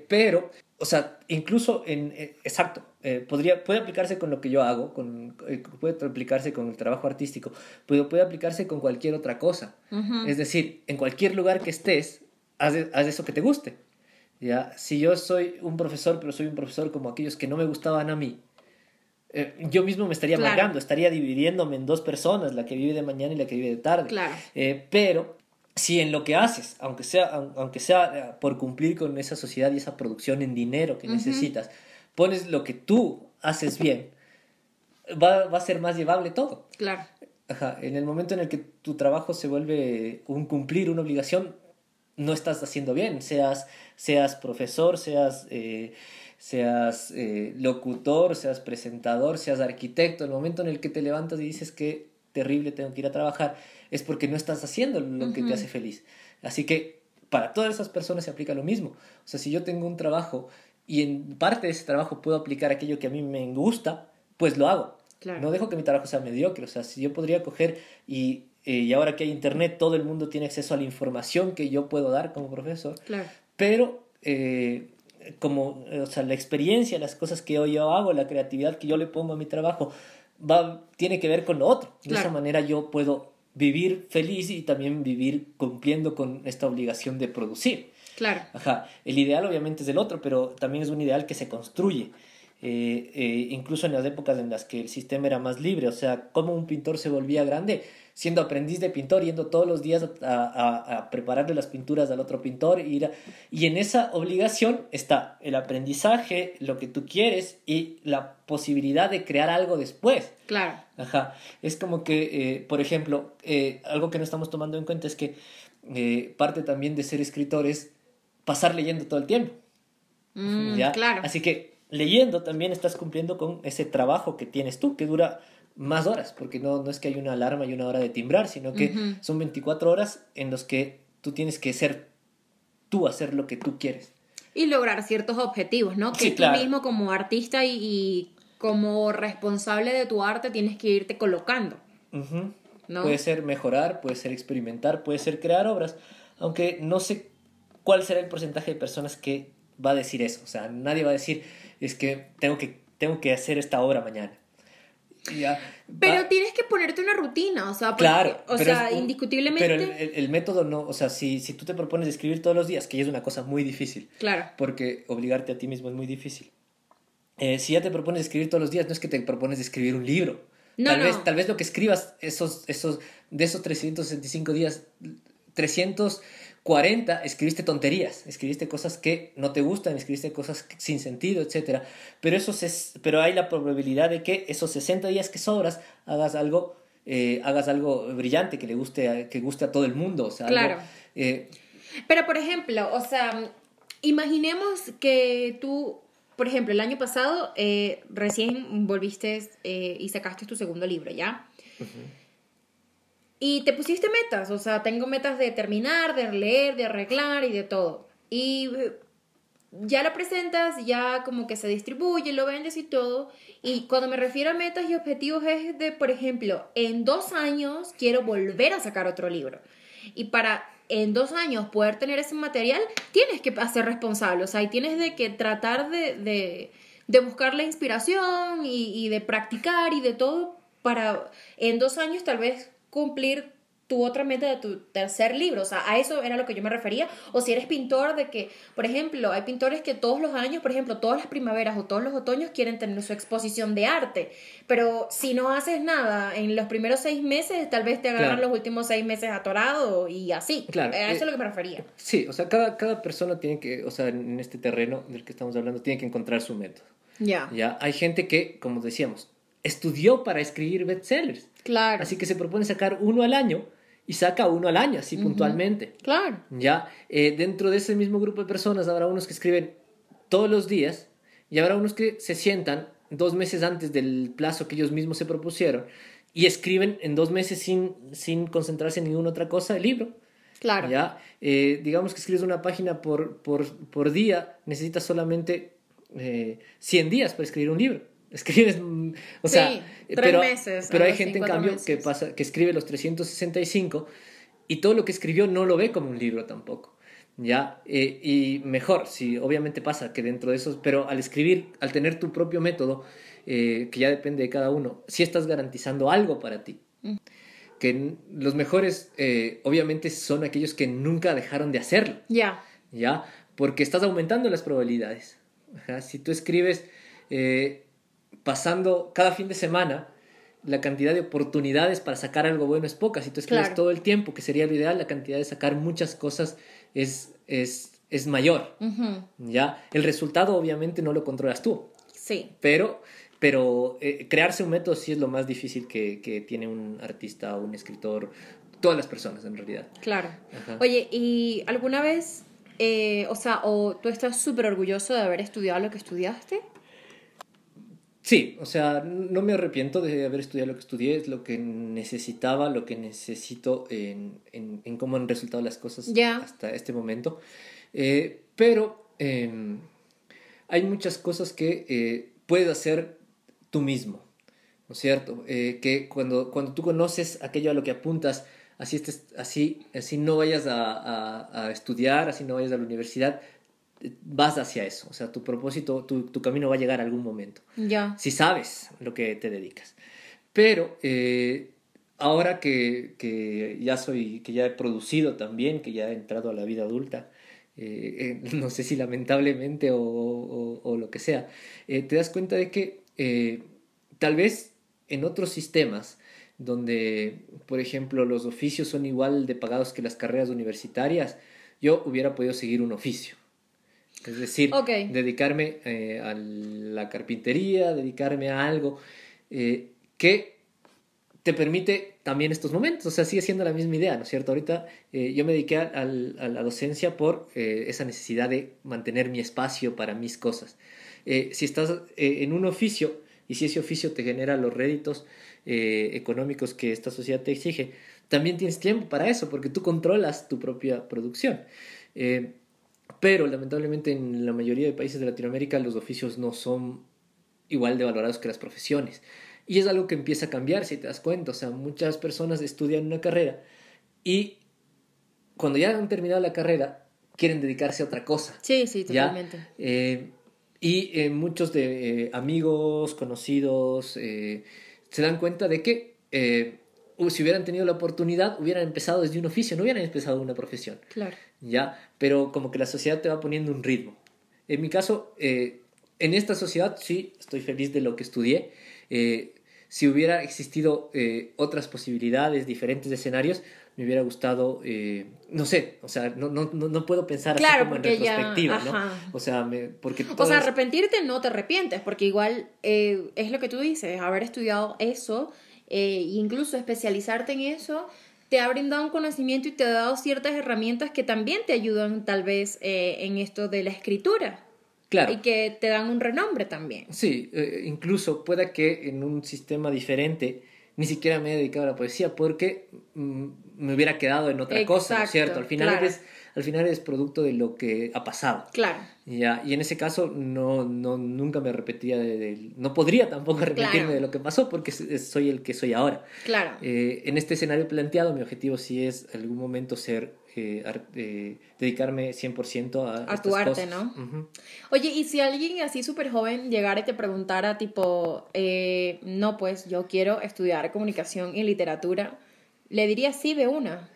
pero o sea, incluso en, eh, exacto, eh, podría, puede aplicarse con lo que yo hago, con, eh, puede aplicarse con el trabajo artístico, pero puede aplicarse con cualquier otra cosa. Es decir, en cualquier lugar que estés, haz, haz, eso que te guste. ¿ya? Si yo soy un profesor, pero soy un profesor como aquellos que no me gustaban a mí, yo mismo me estaría claro. estaría dividiéndome en dos personas, la que vive de mañana y la que vive de tarde. Claro. pero si en lo que haces, aunque sea, aunque sea eh, por cumplir con esa sociedad y esa producción en dinero que necesitas, pones lo que tú haces bien, va, va, a ser más llevable todo. Claro. Ajá. En el momento en el que tu trabajo se vuelve un cumplir, una obligación, no estás haciendo bien, seas, seas profesor, seas, eh, seas eh, locutor, seas presentador, seas arquitecto, el momento en el que te levantas y dices que terrible, tengo que ir a trabajar, es porque no estás haciendo lo que te hace feliz. Así que para todas esas personas se aplica lo mismo. O sea, si yo tengo un trabajo y en parte de ese trabajo puedo aplicar aquello que a mí me gusta, pues lo hago. No dejo que mi trabajo sea mediocre. O sea, si yo podría coger y, eh, y ahora que hay internet, todo el mundo tiene acceso a la información que yo puedo dar como profesor. Claro. Pero eh, como, o sea, la experiencia, las cosas que yo hago, la creatividad que yo le pongo a mi trabajo, va, tiene que ver con lo otro. De esa manera yo puedo vivir feliz y también vivir cumpliendo con esta obligación de producir. Claro. Ajá. El ideal obviamente es del otro, pero también es un ideal que se construye. Eh, eh, incluso en las épocas en las que el sistema era más libre, o sea, cómo un pintor se volvía grande, siendo aprendiz de pintor, yendo todos los días a, a, prepararle las pinturas al otro pintor, ir y en esa obligación está el aprendizaje, lo que tú quieres y la posibilidad de crear algo después. Claro. Ajá. Es como que, eh, por ejemplo, algo que no estamos tomando en cuenta es que parte también de ser escritor es pasar leyendo todo el tiempo. Mm, ¿Ya? Claro. Así que leyendo también estás cumpliendo con ese trabajo que tienes tú, que dura más horas, porque no, no es que hay una alarma y una hora de timbrar, sino que son 24 horas en los que tú tienes que ser tú, hacer lo que tú quieres. Y lograr ciertos objetivos, ¿no? Que tú mismo como artista y, como responsable de tu arte tienes que irte colocando. ¿no? Puede ser mejorar, puede ser experimentar, puede ser crear obras, aunque no sé cuál será el porcentaje de personas que va a decir eso. O sea, nadie va a decir, es que tengo que, tengo que hacer esta obra mañana. Ya, pero tienes que ponerte una rutina, o sea, claro, o sea, indiscutiblemente. Pero el, método no, o sea, si, si tú te propones escribir todos los días, que ya es una cosa muy difícil. Claro. Porque obligarte a ti mismo es muy difícil. Eh, si ya te propones escribir todos los días, no es que te propones escribir un libro. No, tal, Vez, tal vez lo que escribas esos, esos, de esos 365 días, 300 40 escribiste tonterías, escribiste cosas que no te gustan, escribiste cosas sin sentido, etc. Pero, eso pero hay la probabilidad de que esos 60 días que sobras hagas algo, eh, hagas algo brillante que le guste a, que guste a todo el mundo. O sea, claro. Eh, pero por ejemplo, o sea, imaginemos que tú, por ejemplo, el año pasado eh, recién volviste y sacaste tu segundo libro, ¿ya? Y te pusiste metas, o sea, tengo metas de terminar, de leer, de arreglar y de todo. Y eh, ya lo presentas, ya como que se distribuye, lo vendes y todo. Y cuando me refiero a metas y objetivos es de, por ejemplo, en dos años quiero volver a sacar otro libro. Y para en dos años poder tener ese material, tienes que ser responsable, o sea, y tienes de que tratar de, de, buscar la inspiración y de practicar y de todo para en dos años tal vez cumplir tu otra meta de tu tercer libro. O sea, a eso era lo que yo me refería. O si eres pintor, de que, por ejemplo, hay pintores que todos los años, por ejemplo, todas las primaveras o todos los otoños quieren tener su exposición de arte. Pero si no haces nada en los primeros seis meses, tal vez te agarran Claro. los últimos seis meses atorado y así. Claro, A eso eh, es lo que me refería. Sí, o sea, cada, cada persona tiene que, o sea, en este terreno del que estamos hablando, tiene que encontrar su método. Ya. Ya, hay gente que, como decíamos, estudió para escribir bestsellers. Claro. Así que se propone sacar uno al año y saca uno al año, así puntualmente. Claro. Ya, eh, dentro de ese mismo grupo de personas habrá unos que escriben todos los días y habrá unos que se sientan dos meses antes del plazo que ellos mismos se propusieron y escriben en dos meses sin, sin concentrarse en ninguna otra cosa el libro. Claro. ¿ya? Eh, digamos que escribes una página por, por, por día, necesitas solamente eh, 100 días para escribir un libro. Escribes, mm, o Sí, sea, tres pero, meses, pero hay gente en cambio meses. que pasa, que escribe los 365 y todo lo que escribió no lo ve como un libro tampoco. ¿Ya? Eh, y mejor, si obviamente pasa que dentro de esos, pero al escribir, al tener tu propio método, eh, que ya depende de cada uno, si estás garantizando algo para ti. Que n- los mejores, eh, obviamente, son aquellos que nunca dejaron de hacerlo, Ya. ¿ya? Porque estás aumentando las probabilidades. Ajá, Si tú escribes eh, pasando cada fin de semana, la cantidad de oportunidades para sacar algo bueno es poca. Si tú escribes Claro. todo el tiempo, que sería lo ideal, la cantidad de sacar muchas cosas es, es, es mayor. ¿ya? El resultado obviamente no lo controlas tú, Sí. pero, pero eh, crearse un método sí es lo más difícil que, que tiene un artista o un escritor, todas las personas en realidad. Claro. Ajá. Oye, ¿y alguna vez, eh, o sea, o tú estás súper orgulloso de haber estudiado lo que estudiaste? Sí, o sea, no me arrepiento de haber estudiado lo que estudié, es lo que necesitaba, lo que necesito en, en, en cómo han resultado las cosas hasta este momento. Eh, pero eh, hay muchas cosas que eh, puedes hacer tú mismo, ¿no es cierto? Eh, que cuando, cuando tú conoces aquello a lo que apuntas, así, estés, así, así no vayas a, a- a estudiar, así no vayas a la universidad, vas hacia eso, o sea, tu propósito, tu, tu camino va a llegar a algún momento Ya. si sabes lo que te dedicas. Pero eh, ahora que, que ya soy, que ya he producido también, que ya he entrado a la vida adulta, eh, eh, no sé si lamentablemente o, o- o lo que sea, eh, te das cuenta de que tal vez en otros sistemas donde, por ejemplo, los oficios son igual de pagados que las carreras universitarias, yo hubiera podido seguir un oficio. Es decir, dedicarme eh, a la carpintería, dedicarme a algo eh, que te permite también estos momentos. O sea, sigue siendo la misma idea, ¿no es cierto? Ahorita eh, yo me dediqué a, la docencia por esa necesidad de mantener mi espacio para mis cosas. Si estás en un oficio y si ese oficio te genera los réditos económicos que esta sociedad te exige, también tienes tiempo para eso, porque tú controlas tu propia producción. Eh, pero lamentablemente en la mayoría de países de Latinoamérica los oficios no son igual de valorados que las profesiones. Y es algo que empieza a cambiar, si te das cuenta. O sea, muchas personas estudian una carrera y cuando ya han terminado la carrera quieren dedicarse a otra cosa. Sí, sí, totalmente. Eh, y eh, muchos de eh, amigos, conocidos, se dan cuenta de que si hubieran tenido la oportunidad, hubieran empezado desde un oficio, no hubieran empezado una profesión. Claro. ¿Ya? Pero como que la sociedad te va poniendo un ritmo. En mi caso, eh, en esta sociedad sí estoy feliz de lo que estudié. Eh, si hubiera existido eh, otras posibilidades, diferentes escenarios, me hubiera gustado, eh, no sé, o sea, no, no, no, puedo pensar así Claro, como en ya- retrospectiva, ajá. ¿no? O sea, me, porque O sea, arrepentirte no te arrepientes, porque igual eh, es lo que tú dices, haber estudiado eso eh, e incluso especializarte en eso te ha brindado un conocimiento y te ha dado ciertas herramientas que también te ayudan tal vez eh, en esto de la escritura claro. y que te dan un renombre también. Sí, eh, incluso pueda que en un sistema diferente ni siquiera me he dedicado a la poesía porque mm, me hubiera quedado en otra cosa, ¿no es cierto? Al final, claro. eres, al final eres producto de lo que ha pasado. Claro. Ya, y en ese caso no, no nunca me arrepentiría de, de- no podría tampoco arrepentirme Claro. de lo que pasó porque soy el que soy ahora. Claro. Eh, en este escenario planteado mi objetivo sí es en algún momento ser eh, eh, dedicarme 100% a, A tu arte, cosas. ¿no? Oye, y si alguien así súper joven llegara y te preguntara, tipo, eh, no, pues yo quiero estudiar comunicación y literatura, le diría sí de una.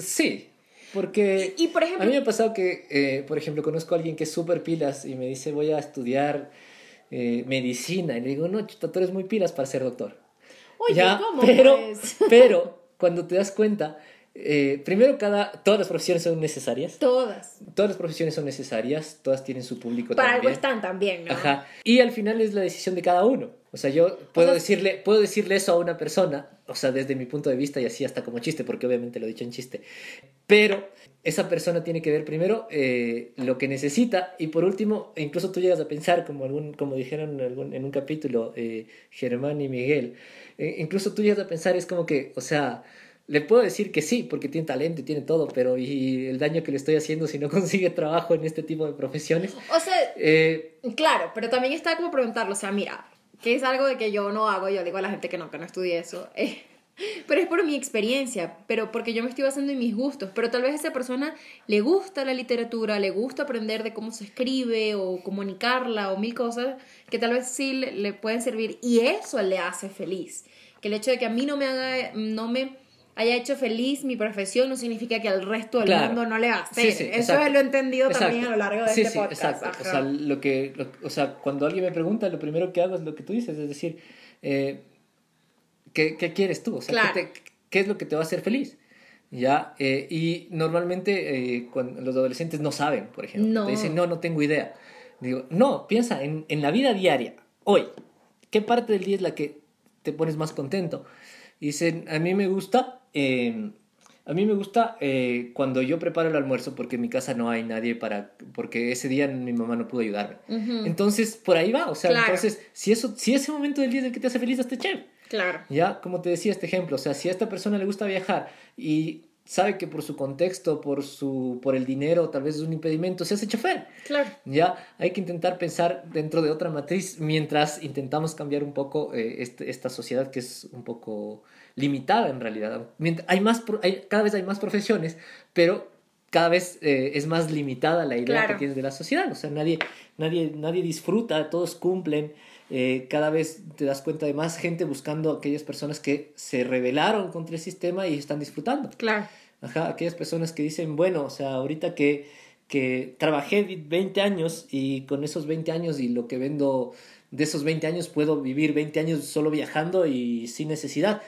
Sí, porque Y, y, por ejemplo, a mí me ha pasado que, eh, por ejemplo, conozco a alguien que es súper pilas y me dice voy a estudiar eh, medicina y le digo, no, chuta, tú eres muy pilas para ser doctor. oye, Ya, ¿cómo pero, pues? pero cuando te das cuenta, eh, primero cada, todas las profesiones son necesarias. Todas. Todas las profesiones son necesarias, todas tienen su público Para algo están también, ¿no? Ajá. Y al final es la decisión de cada uno. O sea, yo puedo, sea, decirle, puedo decirle eso a una persona, o sea, desde mi punto de vista y así hasta como chiste, porque obviamente lo he dicho en chiste. Pero esa persona tiene que ver primero eh, lo que necesita y por último, e incluso tú llegas a pensar, como, algún, como dijeron en, algún- en un capítulo eh, Germán y Miguel, eh, incluso tú llegas a pensar, es como que, o sea, le puedo decir que sí, porque tiene talento y tiene todo, pero ¿y el daño que le estoy haciendo si no consigue trabajo en este tipo de profesiones? O sea, Eh, Claro, pero también está como preguntarlo, o sea, mira, que es algo de que yo no hago, yo digo a la gente que no, que no estudie eso, eh, pero es por mi experiencia, pero porque yo me estoy basando en mis gustos, pero tal vez a esa persona le gusta la literatura, le gusta aprender de cómo se escribe o comunicarla o mil cosas que tal vez sí le, le pueden servir y eso le hace feliz, que el hecho de que a mí no me haga, no me haya hecho feliz mi profesión no significa que al resto del Claro. mundo no le va a hacer. Sí, sí, eso exacto. lo he entendido también a Exacto. lo largo de sí, este sí, podcast. Exacto. O sea, lo que, lo- o sea, cuando alguien me pregunta, lo primero que hago es lo que tú dices, es decir, eh, ¿qué, qué quieres tú? O sea, Claro. ¿qué, te- qué es lo que te va a hacer feliz? ¿Ya? Eh, y normalmente eh, cuando los adolescentes no saben, por ejemplo. No. Te dicen, no, no tengo idea. Digo, no, piensa en, en la vida diaria, hoy. ¿Qué parte del día es la que te pones más contento? Dicen, a mí me gusta, eh, a mí me gusta eh, cuando yo preparo el almuerzo porque en mi casa no hay nadie para, porque ese día mi mamá no pudo ayudarme. Entonces, por ahí va, o sea, Claro. entonces, si, eso, si ese momento del día es el que te hace feliz, hazte chévere. Claro. Ya, como te decía este ejemplo, o sea, si a esta persona le gusta viajar y sabe que por su contexto, por, su, por el dinero, tal vez es un impedimento, se hace chofer. Claro. Ya hay que intentar pensar dentro de otra matriz mientras intentamos cambiar un poco eh, este- esta sociedad que es un poco limitada en realidad. Hay más, hay, cada vez hay más profesiones, pero cada vez eh, es más limitada la idea Claro. que tienes de la sociedad. O sea, nadie, nadie, nadie disfruta, todos cumplen. Eh, cada vez te das cuenta de más gente buscando a aquellas personas que se rebelaron contra el sistema y están disfrutando. Claro. Ajá, aquellas personas que dicen, bueno, o sea, ahorita que, que trabajé 20 años y con esos 20 años y lo que vendo de esos 20 años puedo vivir 20 años solo viajando y sin necesidad.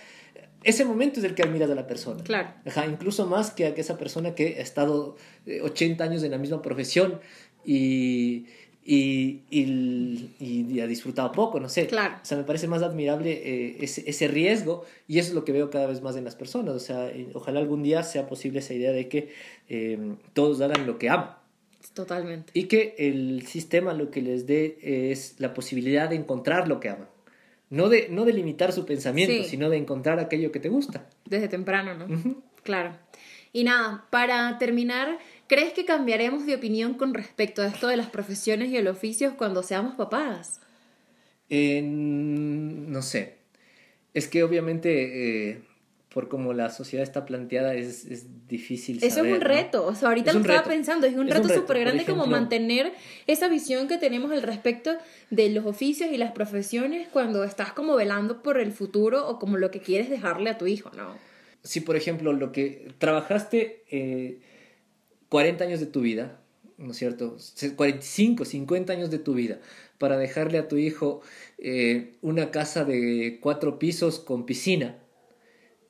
Ese momento es el que admiras a la persona. Claro. Ajá, incluso más que a esa persona que ha estado eh, 80 años en la misma profesión y, y, y, y ha disfrutado poco, no sé. Claro. O sea, me parece más admirable eh, ese, ese riesgo y eso es lo que veo cada vez más en las personas. O sea, eh, ojalá algún día sea posible esa idea de que eh, todos hagan lo que aman Totalmente. y que el sistema lo que les dé es la posibilidad de encontrar lo que aman. No de, no de limitar su pensamiento, Sí. sino de encontrar aquello que te gusta. Desde temprano, ¿no? Ujú. Claro. Y nada, para terminar, ¿crees que cambiaremos de opinión con respecto a esto de las profesiones y el oficios cuando seamos papás? Eh, no sé. Es que obviamente, eh, por como la sociedad está planteada, es, es difícil. Eso saber, es un ¿no? reto, o sea, ahorita Es lo estaba reto. pensando, es un Es reto súper grande como mantener esa visión que tenemos al respecto de los oficios y las profesiones cuando estás como velando por el futuro o como lo que quieres dejarle a tu hijo, ¿no? Si, por ejemplo, lo que trabajaste eh, 40 años de tu vida, ¿no es cierto? Se- 45, 50 años de tu vida para dejarle a tu hijo eh, una casa de cuatro pisos con piscina,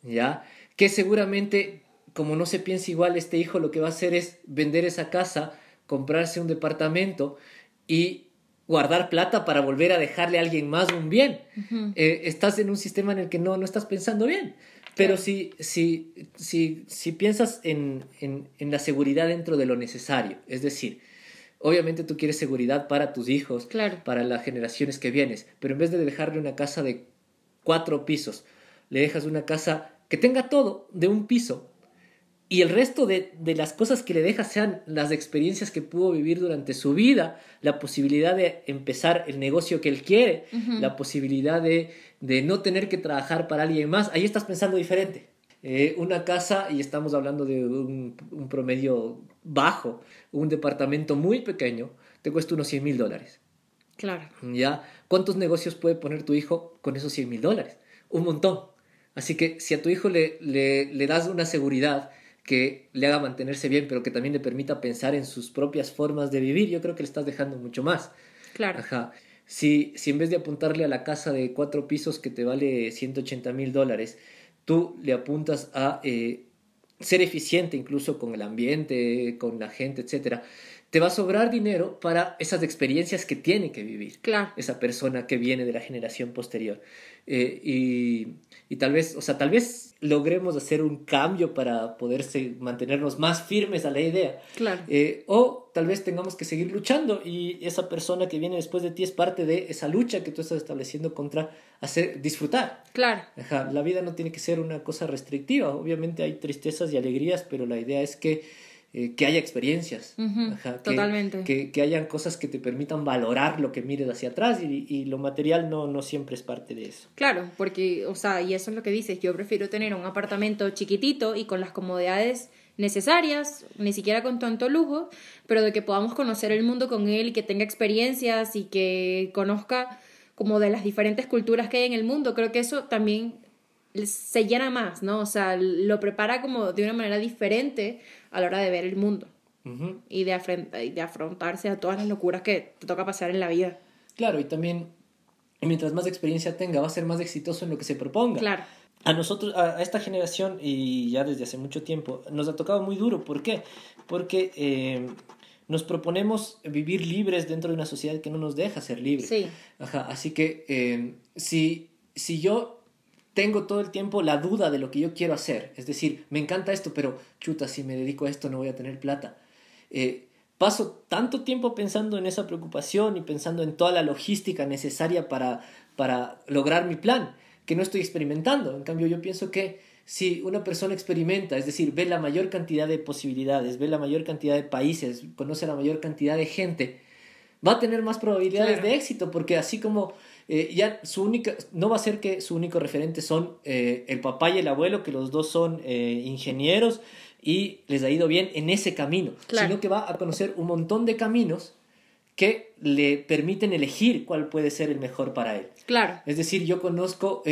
¿ya? Que seguramente, como no se piensa igual, este hijo lo que va a hacer es vender esa casa, comprarse un departamento y guardar plata para volver a dejarle a alguien más un bien. Eh, estás en un sistema en el que no, no estás pensando bien. Pero si, si, si, si piensas en, en, en la seguridad dentro de lo necesario, es decir, obviamente tú quieres seguridad para tus hijos, Claro. para las generaciones que vienes, pero en vez de dejarle una casa de cuatro pisos, le dejas una casa que tenga todo de un piso y el resto de, de las cosas que le dejas sean las experiencias que pudo vivir durante su vida, la posibilidad de empezar el negocio que él quiere, la posibilidad de, de no tener que trabajar para alguien más, ahí estás pensando diferente. Eh, una casa, y estamos hablando de un, un promedio bajo, un departamento muy pequeño, te cuesta unos 100 mil dólares. Claro. ¿Ya? ¿Cuántos negocios puede poner tu hijo con esos 100 mil dólares? Un montón. Así que si a tu hijo le, le, le das una seguridad que le haga mantenerse bien, pero que también le permita pensar en sus propias formas de vivir, yo creo que le estás dejando mucho más. Claro. Ajá. Si, si en vez de apuntarle a la casa de cuatro pisos que te vale 180 mil dólares, tú le apuntas a eh, ser eficiente incluso con el ambiente, con la gente, etcétera, te va a sobrar dinero para esas experiencias que tiene que vivir Claro. esa persona que viene de la generación posterior. Eh, y, y tal vez, o sea, tal vez logremos hacer un cambio para poderse mantenernos más firmes a la idea. Claro. Eh, o tal vez tengamos que seguir luchando y esa persona que viene después de ti es parte de esa lucha que tú estás estableciendo contra hacer disfrutar. Claro. Ajá, la vida no tiene que ser una cosa restrictiva. Obviamente hay tristezas y alegrías, pero la idea es que, eh, que haya experiencias. Ajá, que- totalmente. Que, que hayan cosas que te permitan valorar lo que mires hacia atrás y, y lo material no, no siempre es parte de eso. Claro, porque, o sea, y eso es lo que dices, yo prefiero tener un apartamento chiquitito y con las comodidades necesarias, ni siquiera con tanto lujo, pero de que podamos conocer el mundo con él y que tenga experiencias y que conozca como de las diferentes culturas que hay en el mundo. Creo que eso también se llena más, ¿no? O sea, lo prepara como de una manera diferente a la hora de ver el mundo y de, y de afrontarse a todas las locuras que te toca pasar en la vida. Claro, y también mientras más experiencia tenga, va a ser más exitoso en lo que se proponga. Claro, A nosotros, a a esta generación, y ya desde hace mucho tiempo, nos ha tocado muy duro. ¿Por qué? Porque eh, nos proponemos vivir libres dentro de una sociedad que no nos deja ser libres. sí, Ajá, así que eh, si, si yo tengo todo el tiempo la duda de lo que yo quiero hacer, es decir, me encanta esto, pero chuta, si me dedico a esto no voy a tener plata. Eh, paso tanto tiempo pensando en esa preocupación y pensando en toda la logística necesaria para, para lograr mi plan, que no estoy experimentando. En cambio, yo pienso que si una persona experimenta, es decir, ve la mayor cantidad de posibilidades, ve la mayor cantidad de países, conoce la mayor cantidad de gente, va a tener más probabilidades Claro. de éxito, porque así como eh, ya su única, no va a ser que su único referente son eh, el papá y el abuelo, que los dos son eh, ingenieros y les ha ido bien en ese camino, Claro. sino que va a conocer un montón de caminos que le permiten elegir cuál puede ser el mejor para él. claro, Es decir, yo conozco,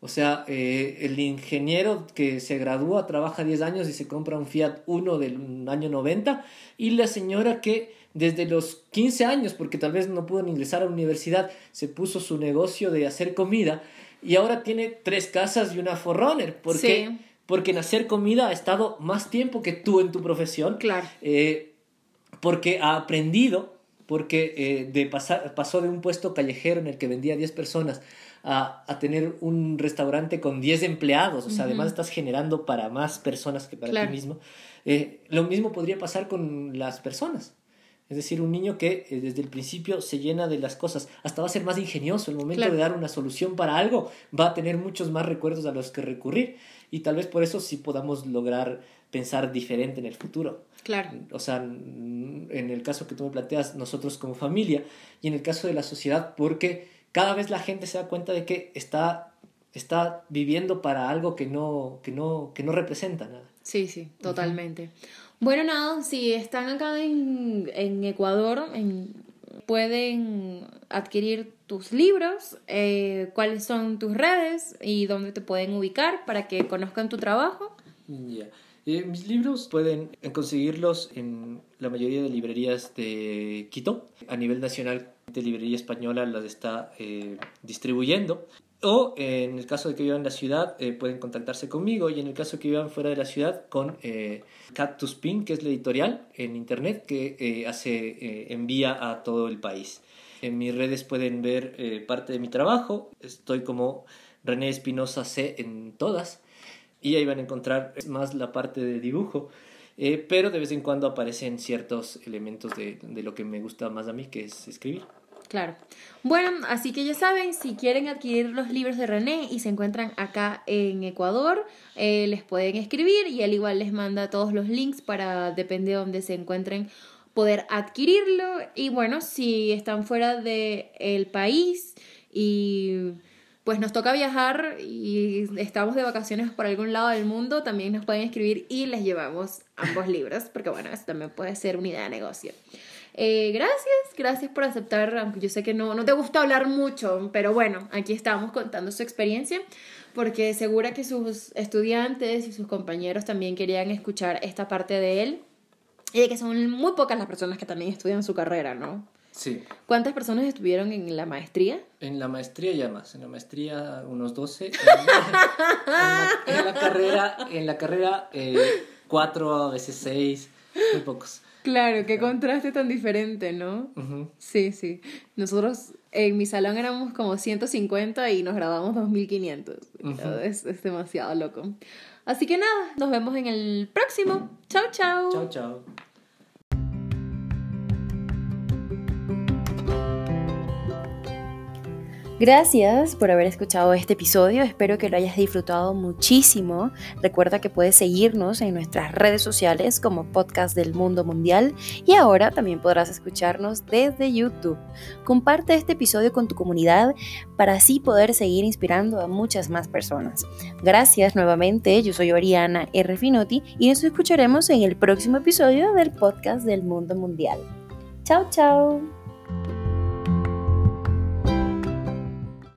o sea, el ingeniero que se gradúa, trabaja 10 años y se compra un Fiat 1 del año 90, y la señora que desde los 15 años, porque tal vez no pudo ingresar a la universidad, se puso su negocio de hacer comida y ahora tiene tres casas y una forrunner. ¿Por Sí. qué? Porque en hacer comida ha estado más tiempo que tú en tu profesión claro. eh, porque ha aprendido, porque eh, de pasar, pasó de un puesto callejero en el que vendía 10 personas a, a tener un restaurante con 10 empleados, o sea, además estás generando para más personas que para Claro. ti mismo. Eh, lo mismo podría pasar con las personas. Es decir, un niño que eh, desde el principio se llena de las cosas, hasta va a ser más ingenioso. El momento Claro. de dar una solución para algo, va a tener muchos más recuerdos a los que recurrir. Y tal vez por eso sí podamos lograr pensar diferente en el futuro. Claro, O sea, en el caso que tú me planteas, nosotros como familia, y en el caso de la sociedad, porque cada vez la gente se da cuenta de que está, está viviendo para algo que no, que no, que no representa nada. sí, sí, totalmente. Bueno, nada, si están acá en, en Ecuador, en- pueden adquirir tus libros, eh, cuáles son tus redes y dónde te pueden ubicar para que conozcan tu trabajo. Ya. Eh, mis libros pueden conseguirlos en la mayoría de librerías de Quito. A nivel nacional, de librería española las está eh, distribuyendo. O eh, en el caso de que vivan en la ciudad, eh, pueden contactarse conmigo. Y en el caso de que vivan fuera de la ciudad, con eh, Cactus Pin, que es la editorial en internet que eh, hace, eh, envía a todo el país. En mis redes pueden ver eh, parte de mi trabajo. Estoy como René Espinosa C en todas y ahí van a encontrar más la parte de dibujo. Pero de vez en cuando aparecen ciertos elementos de, de lo que me gusta más a mí, que es escribir. Claro. Bueno, así que ya saben, si quieren adquirir los libros de René y se encuentran acá en Ecuador, eh, les pueden escribir y él igual les manda todos los links para, depende de donde se encuentren, poder adquirirlo. Y bueno, si están fuera del país y pues nos toca viajar y estamos de vacaciones por algún lado del mundo, también nos pueden escribir y les llevamos ambos libros, porque bueno, eso también puede ser una idea de negocio. Eh, gracias, gracias por aceptar, aunque yo sé que no, no te gusta hablar mucho, pero bueno, aquí estamos contando su experiencia porque segura que sus estudiantes y sus compañeros también querían escuchar esta parte de él y de que son muy pocas las personas que también estudian su carrera, ¿no? Sí. ¿Cuántas personas estuvieron en la maestría? En la maestría ya más, en la maestría unos 12. En, la, en la carrera, en la carrera eh, cuatro, a veces seis, muy pocos. Claro, qué contraste tan diferente, ¿no? Sí, sí. Nosotros en mi salón éramos como 150 y nos graduamos 2500. Ujú. es, es demasiado loco. Así que nada, nos vemos en el próximo. Chao, chao. Chao, chao. Gracias por haber escuchado este episodio, espero que lo hayas disfrutado muchísimo. Recuerda que puedes seguirnos en nuestras redes sociales como Podcast del Mundo Mundial y ahora también podrás escucharnos desde YouTube. Comparte este episodio con tu comunidad para así poder seguir inspirando a muchas más personas. Gracias nuevamente, yo soy Oriana R. Finotti y nos escucharemos en el próximo episodio del Podcast del Mundo Mundial. Chao, chao.